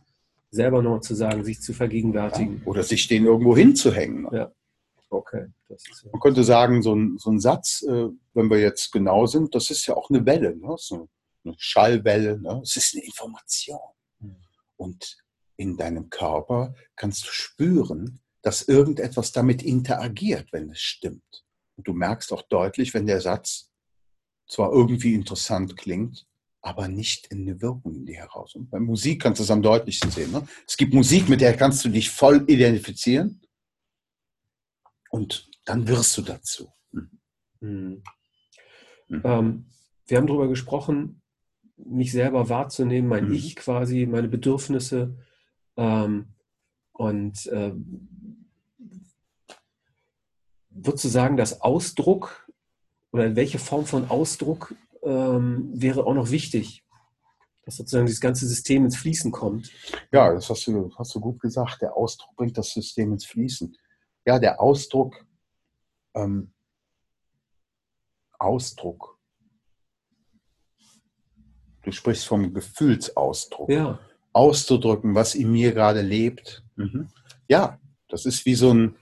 Speaker 1: selber noch zu sagen, sich zu vergegenwärtigen.
Speaker 2: Ja, oder sich den irgendwo hinzuhängen.
Speaker 1: Ja. Okay.
Speaker 2: Ja Man könnte sagen, so ein, so ein Satz, äh, wenn wir jetzt genau sind, das ist ja auch eine Welle, ne? so eine Schallwelle. Ne? Es ist eine Information. Mhm. Und in deinem Körper kannst du spüren, dass irgendetwas damit interagiert, wenn es stimmt. Und du merkst auch deutlich, wenn der Satz zwar irgendwie interessant klingt, aber nicht in eine Wirkung in dir heraus. Und bei Musik kannst du es am deutlichsten sehen. Ne? Es gibt Musik, mit der kannst du dich voll identifizieren und dann wirst du dazu. Mhm.
Speaker 1: Mhm. Ähm, wir haben darüber gesprochen, mich selber wahrzunehmen, mein mhm. Ich quasi, meine Bedürfnisse ähm, und äh, würdest du sagen, dass Ausdruck oder welche Form von Ausdruck ähm, wäre auch noch wichtig, dass sozusagen dieses ganze System ins Fließen kommt?
Speaker 2: Ja, das hast du, hast du gut gesagt. Der Ausdruck bringt das System ins Fließen. Ja, der Ausdruck, ähm, Ausdruck. Du sprichst vom Gefühlsausdruck.
Speaker 1: Ja.
Speaker 2: Auszudrücken, was in mir gerade lebt. Mhm. Ja, das ist wie so ein,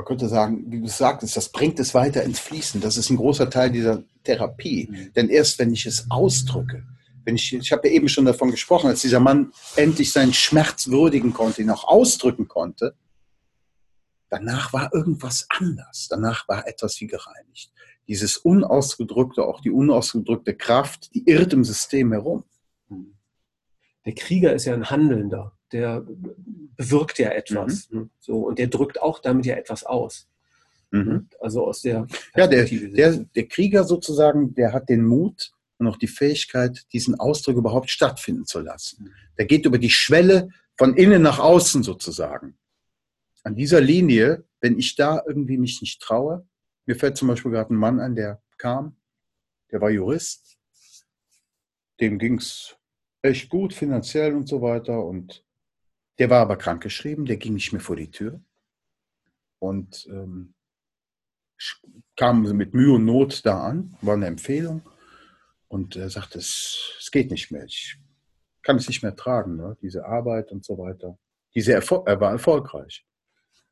Speaker 2: man könnte sagen, wie du sagtest, das bringt es weiter ins Fließen. Das ist ein großer Teil dieser Therapie. Mhm. Denn erst wenn ich es ausdrücke, wenn ich, ich habe ja eben schon davon gesprochen, als dieser Mann endlich seinen Schmerz würdigen konnte, ihn auch ausdrücken konnte, danach war irgendwas anders. Danach war etwas wie gereinigt. Dieses unausgedrückte, auch die unausgedrückte Kraft, die irrt im System herum. Mhm.
Speaker 1: Der Krieger ist ja ein Handelnder der bewirkt ja etwas. Mhm. Ne? So, und der drückt auch damit ja etwas aus. Mhm. Also aus der
Speaker 2: Ja, der, der, der Krieger sozusagen, der hat den Mut und auch die Fähigkeit, diesen Ausdruck überhaupt stattfinden zu lassen. Mhm. Der geht über die Schwelle von innen nach außen sozusagen. An dieser Linie, wenn ich da irgendwie mich nicht traue, mir fällt zum Beispiel gerade ein Mann an, der kam, der war Jurist, dem ging es echt gut finanziell und so weiter und der war aber krankgeschrieben, der ging nicht mehr vor die Tür und ähm, kam mit Mühe und Not da an, war eine Empfehlung und er sagte, es, es geht nicht mehr, ich kann es nicht mehr tragen, ne? diese Arbeit und so weiter. Diese Erfol er war erfolgreich.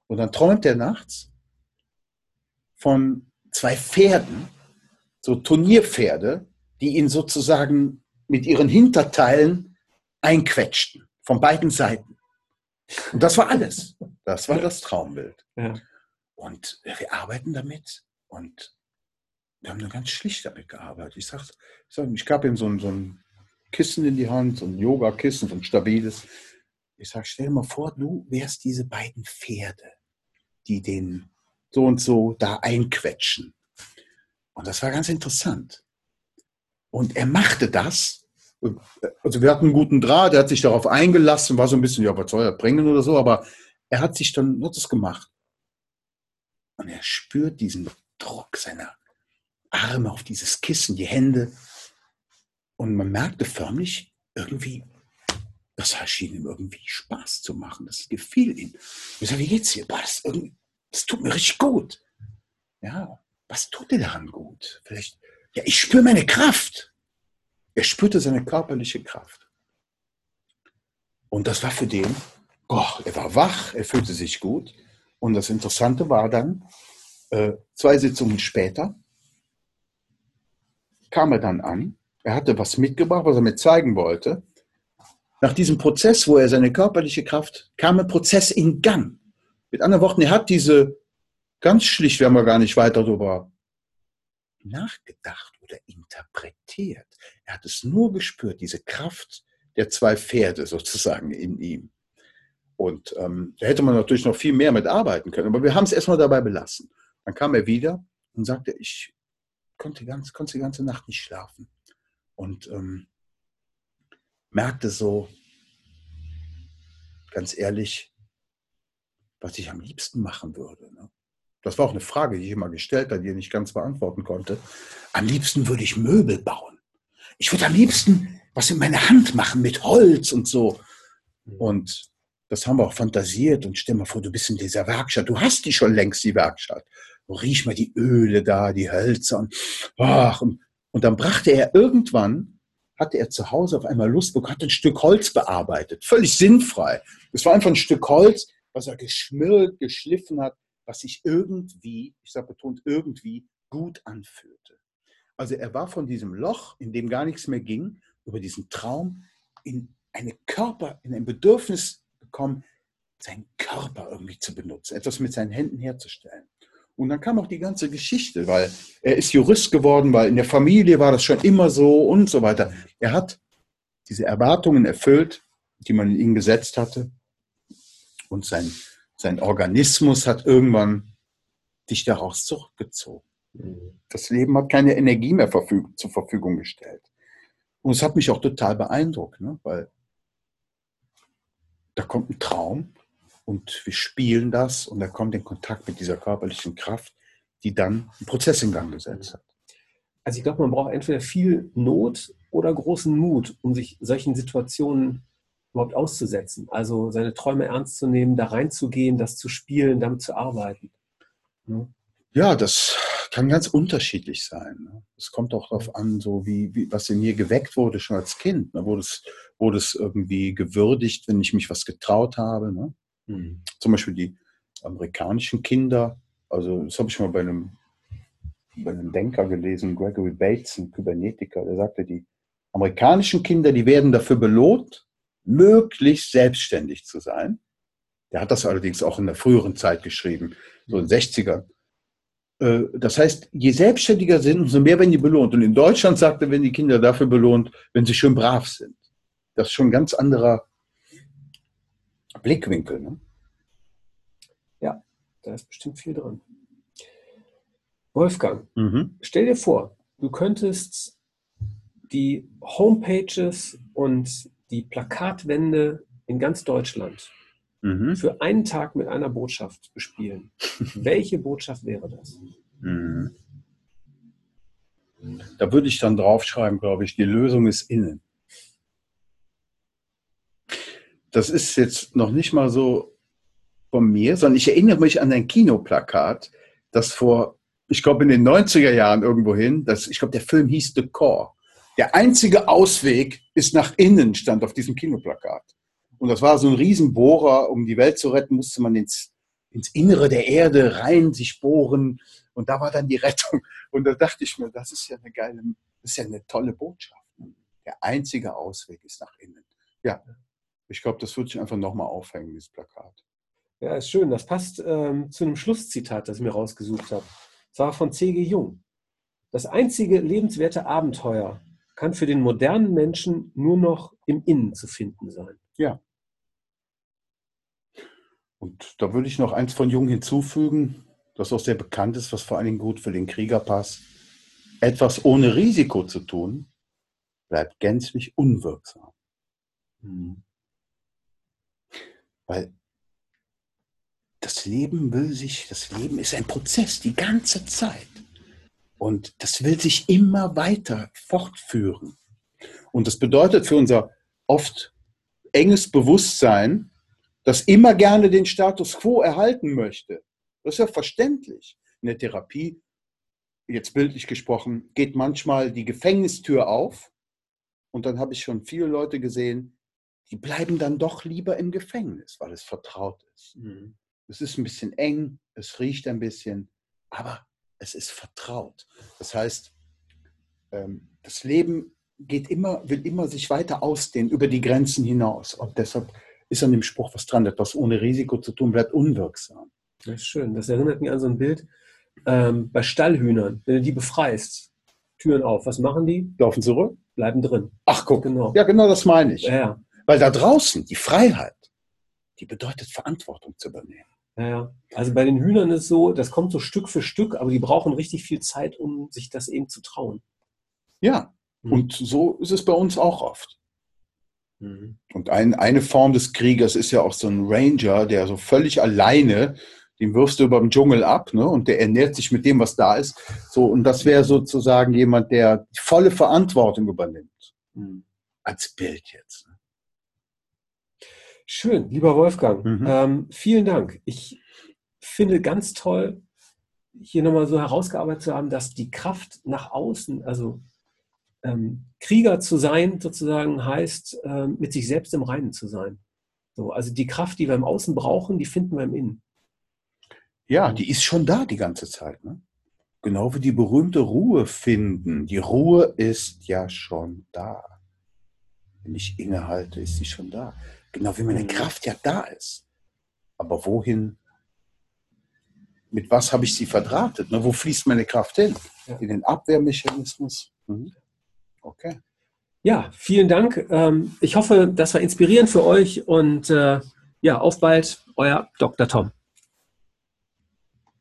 Speaker 2: Und dann träumt er nachts von zwei Pferden, so Turnierpferde, die ihn sozusagen mit ihren Hinterteilen einquetschten, von beiden Seiten. Und das war alles. Das war das Traumbild. Ja. Und wir arbeiten damit und wir haben nur ganz schlicht damit gearbeitet. Ich sag, ich, sag, ich gab ihm so ein, so ein Kissen in die Hand, so ein Yoga-Kissen, so ein stabiles. Ich sage, stell dir mal vor, du wärst diese beiden Pferde, die den so und so da einquetschen. Und das war ganz interessant. Und er machte das also wir hatten einen guten Draht, er hat sich darauf eingelassen, war so ein bisschen, ja, was soll er bringen oder so, aber er hat sich dann, hat es gemacht. Und er spürt diesen Druck seiner Arme auf dieses Kissen, die Hände. Und man merkte förmlich irgendwie, das schien ihm irgendwie Spaß zu machen. Das gefiel ihm. Ich sage, wie geht's dir? Boah, das, das tut mir richtig gut. Ja, was tut dir daran gut? Vielleicht, ja, ich spüre meine Kraft. Er spürte seine körperliche Kraft. Und das war für den, oh, er war wach, er fühlte sich gut. Und das Interessante war dann, äh, zwei Sitzungen später kam er dann an. Er hatte was mitgebracht, was er mir zeigen wollte. Nach diesem Prozess, wo er seine körperliche Kraft, kam ein Prozess in Gang. Mit anderen Worten, er hat diese, ganz schlicht, wir haben ja gar nicht weiter darüber nachgedacht oder interpretiert. Er hat es nur gespürt, diese Kraft der zwei Pferde sozusagen in ihm. Und ähm, da hätte man natürlich noch viel mehr mit arbeiten können, aber wir haben es erstmal dabei belassen. Dann kam er wieder und sagte, ich konnte, ganz, konnte die ganze Nacht nicht schlafen. Und ähm, merkte so, ganz ehrlich, was ich am liebsten machen würde. Ne? Das war auch eine Frage, die ich immer gestellt habe, die ich nicht ganz beantworten konnte. Am liebsten würde ich Möbel bauen. Ich würde am liebsten was in meine Hand machen mit Holz und so. Und das haben wir auch fantasiert. Und stell mal vor, du bist in dieser Werkstatt. Du hast die schon längst, die Werkstatt. riech mal die Öle da, die Hölzer. Und, ach, und, und dann brachte er irgendwann, hatte er zu Hause auf einmal Lust bekommen, hat ein Stück Holz bearbeitet. Völlig sinnfrei. Es war einfach ein Stück Holz, was er geschmirrt, geschliffen hat was sich irgendwie, ich sage betont irgendwie, gut anfühlte. Also er war von diesem Loch, in dem gar nichts mehr ging, über diesen Traum in eine Körper, in ein Bedürfnis gekommen, seinen Körper irgendwie zu benutzen, etwas mit seinen Händen herzustellen. Und dann kam auch die ganze Geschichte, weil er ist Jurist geworden, weil in der Familie war das schon immer so und so weiter. Er hat diese Erwartungen erfüllt, die man in ihn gesetzt hatte. Und sein, sein Organismus hat irgendwann dich daraus zurückgezogen. Das Leben hat keine Energie mehr verfüg zur Verfügung gestellt. Und es hat mich auch total beeindruckt, ne? weil da kommt ein Traum und wir spielen das und er kommt in Kontakt mit dieser körperlichen Kraft, die dann einen Prozess in Gang gesetzt hat.
Speaker 1: Also ich glaube, man braucht entweder viel Not oder großen Mut, um sich solchen Situationen überhaupt auszusetzen. Also seine Träume ernst zu nehmen, da reinzugehen, das zu spielen, damit zu arbeiten.
Speaker 2: Ne? Ja, das kann ganz unterschiedlich sein. Ne? Es kommt auch darauf an, so wie, wie, was in mir geweckt wurde schon als Kind. Ne? Wurde, es, wurde es irgendwie gewürdigt, wenn ich mich was getraut habe. Ne? Mhm. Zum Beispiel die amerikanischen Kinder. Also das habe ich mal bei einem, bei einem Denker gelesen, Gregory Bates, ein Kybernetiker, der sagte, die amerikanischen Kinder, die werden dafür belohnt, möglichst selbstständig zu sein. Der hat das allerdings auch in der früheren Zeit geschrieben, so in den 60ern. Äh, das heißt, je selbstständiger sind, umso mehr werden die belohnt. Und in Deutschland sagt er, wenn die Kinder dafür belohnt, wenn sie schön brav sind. Das ist schon ein ganz anderer Blickwinkel. Ne?
Speaker 1: Ja, da ist bestimmt viel drin. Wolfgang, mhm. stell dir vor, du könntest die Homepages und die Plakatwände in ganz Deutschland mhm. für einen Tag mit einer Botschaft bespielen. Welche Botschaft wäre das? Mhm.
Speaker 2: Da würde ich dann draufschreiben, glaube ich, die Lösung ist innen. Das ist jetzt noch nicht mal so von mir, sondern ich erinnere mich an ein Kinoplakat, das vor, ich glaube, in den 90er Jahren irgendwohin, das, ich glaube, der Film hieß The Core. Der einzige Ausweg ist nach innen, stand auf diesem Kinoplakat. Und das war so ein Riesenbohrer, um die Welt zu retten, musste man ins, ins Innere der Erde rein, sich bohren. Und da war dann die Rettung. Und da dachte ich mir, das ist ja eine geile, das ist ja eine tolle Botschaft. Der einzige Ausweg ist nach innen. Ja, ich glaube, das würde ich einfach nochmal aufhängen, dieses Plakat.
Speaker 1: Ja, ist schön. Das passt ähm, zu einem Schlusszitat, das ich mir rausgesucht habe. Das war von C.G. Jung. Das einzige lebenswerte Abenteuer kann für den modernen Menschen nur noch im Innen zu finden sein.
Speaker 2: Ja. Und da würde ich noch eins von Jung hinzufügen, das auch sehr bekannt ist, was vor allen Dingen gut für den Krieger passt. Etwas ohne Risiko zu tun, bleibt gänzlich unwirksam. Mhm. Weil das Leben will sich, das Leben ist ein Prozess die ganze Zeit. Und das will sich immer weiter fortführen. Und das bedeutet für unser oft enges Bewusstsein, das immer gerne den Status quo erhalten möchte. Das ist ja verständlich. In der Therapie, jetzt bildlich gesprochen, geht manchmal die Gefängnistür auf und dann habe ich schon viele Leute gesehen, die bleiben dann doch lieber im Gefängnis, weil es vertraut ist. Mhm. Es ist ein bisschen eng, es riecht ein bisschen, aber es ist vertraut. Das heißt, ähm, das Leben geht immer, will immer sich weiter ausdehnen über die Grenzen hinaus. Und deshalb ist an dem Spruch was dran. Etwas ohne Risiko zu tun, bleibt unwirksam.
Speaker 1: Das ist schön. Das erinnert mich an so ein Bild ähm, bei Stallhühnern. Wenn du die befreist, Türen auf, was machen die?
Speaker 2: Laufen zurück?
Speaker 1: Bleiben drin.
Speaker 2: Ach, guck. Genau. Ja, genau das meine ich.
Speaker 1: Ja,
Speaker 2: Weil da draußen die Freiheit, die bedeutet Verantwortung zu übernehmen.
Speaker 1: Ja, also bei den Hühnern ist es so, das kommt so Stück für Stück, aber die brauchen richtig viel Zeit, um sich das eben zu trauen.
Speaker 2: Ja, mhm. und so ist es bei uns auch oft. Mhm. Und ein, eine Form des Kriegers ist ja auch so ein Ranger, der so völlig alleine, den wirfst du über den Dschungel ab, ne? Und der ernährt sich mit dem, was da ist. So, und das wäre sozusagen jemand, der die volle Verantwortung übernimmt. Mhm. Als Bild jetzt. Ne?
Speaker 1: Schön, lieber Wolfgang. Mhm. Ähm, vielen Dank. Ich finde ganz toll, hier nochmal so herausgearbeitet zu haben, dass die Kraft nach außen, also ähm, Krieger zu sein, sozusagen, heißt, ähm, mit sich selbst im Reinen zu sein. So, also die Kraft, die wir im Außen brauchen, die finden wir im Innen.
Speaker 2: Ja, die ist schon da die ganze Zeit. Ne? Genau wie die berühmte Ruhe finden. Die Ruhe ist ja schon da. Wenn ich innehalte, ist sie schon da. Genau wie meine mhm. Kraft ja da ist. Aber wohin? Mit was habe ich sie verdrahtet? Ne? Wo fließt meine Kraft hin? Ja. In den Abwehrmechanismus? Mhm.
Speaker 1: Okay. Ja, vielen Dank. Ähm, ich hoffe, das war inspirierend für euch und äh, ja, auf bald, euer Dr. Tom.